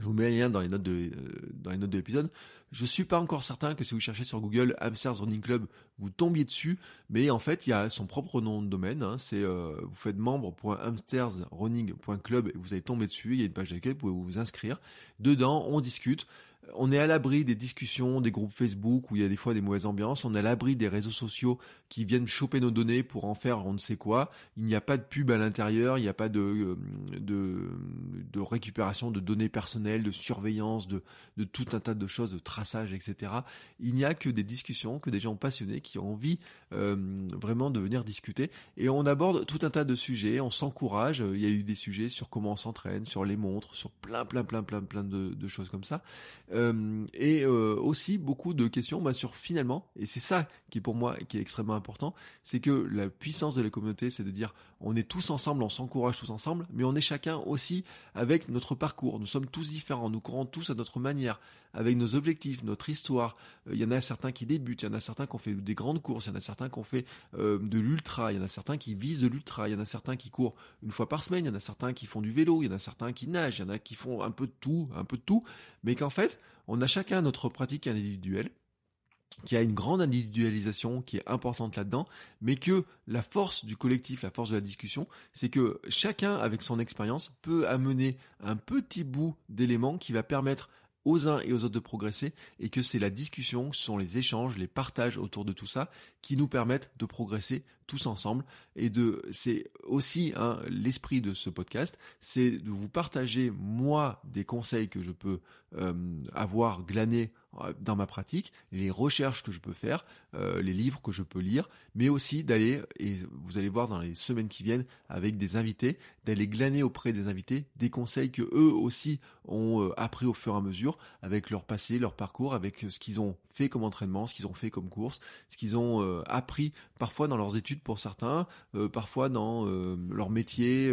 je vous mets un lien dans les notes de, euh, dans les notes de l'épisode. Je suis pas encore certain que si vous cherchez sur Google Hamsters Running Club, vous tombiez dessus, mais en fait, il y a son propre nom de domaine. Hein. c'est euh, vous faites membre.hamstersrunning.club et vous allez tomber dessus. Il y a une page d'accueil, vous pouvez vous inscrire. Dedans, on discute on est à l'abri des discussions, des groupes Facebook où il y a des fois des mauvaises ambiances, on est à l'abri des réseaux sociaux qui viennent choper nos données pour en faire on ne sait quoi. Il n'y a pas de pub à l'intérieur, il n'y a pas de, euh, récupération de données personnelles, de surveillance, de, tout un tas de choses, de traçage, etc. Il n'y a que des discussions, que des gens passionnés qui ont envie euh, vraiment de venir discuter. Et on aborde tout un tas de sujets, on s'encourage. Il y a eu des sujets sur comment on s'entraîne, sur les montres, sur plein, plein, plein, plein, plein de choses comme ça. Euh, et euh, aussi beaucoup de questions bah, sur finalement, et c'est ça qui pour moi qui est extrêmement important, c'est que la puissance de la communauté, c'est de dire on est tous ensemble, on s'encourage tous ensemble, mais on est chacun aussi avec notre parcours. Nous sommes tous différents, nous courons tous à notre manière, avec nos objectifs, notre histoire. Euh, il y en a certains qui débutent, il y en a certains qui ont fait des grandes courses, il y en a certains qui ont fait euh, de l'ultra, il y en a certains qui visent de l'ultra, il y en a certains qui courent une fois par semaine, il y en a certains qui font du vélo, il y en a certains qui nagent, il y en a qui font un peu de tout, un peu de tout, mais qu'en fait, on a chacun notre pratique individuelle qui a une grande individualisation qui est importante là-dedans, mais que la force du collectif, la force de la discussion, c'est que chacun avec son expérience peut amener un petit bout d'éléments qui va permettre aux uns et aux autres de progresser et que c'est la discussion, ce sont les échanges, les partages autour de tout ça qui nous permettent de progresser tous ensemble et de c'est aussi hein, l'esprit de ce podcast, c'est de vous partager moi des conseils que je peux euh, avoir glanés euh, dans ma pratique, les recherches que je peux faire, euh, les livres que je peux lire, mais aussi d'aller, et vous allez voir dans les semaines qui viennent avec des invités, d'aller glaner auprès des invités des conseils que eux aussi ont euh, appris au fur et à mesure avec leur passé, leur parcours, avec ce qu'ils ont fait comme entraînement, ce qu'ils ont fait comme course, ce qu'ils ont appris parfois dans leurs études pour certains, parfois dans leur métier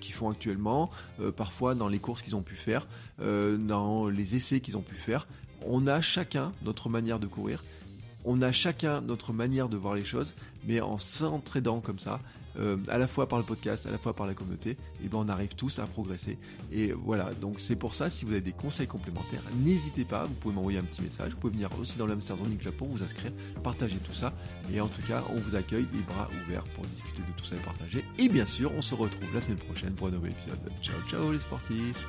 qu'ils font actuellement, parfois dans les courses qu'ils ont pu faire, dans les essais qu'ils ont pu faire. On a chacun notre manière de courir, on a chacun notre manière de voir les choses, mais en s'entraidant comme ça, euh, à la fois par le podcast, à la fois par la communauté, et ben on arrive tous à progresser. Et voilà, donc c'est pour ça, si vous avez des conseils complémentaires, n'hésitez pas, vous pouvez m'envoyer un petit message, vous pouvez venir aussi dans l'Amsterdam Zone Japon, vous inscrire, partager tout ça, et en tout cas, on vous accueille les bras ouverts pour discuter de tout ça et partager. Et bien sûr, on se retrouve la semaine prochaine pour un nouvel épisode. Ciao ciao les sportifs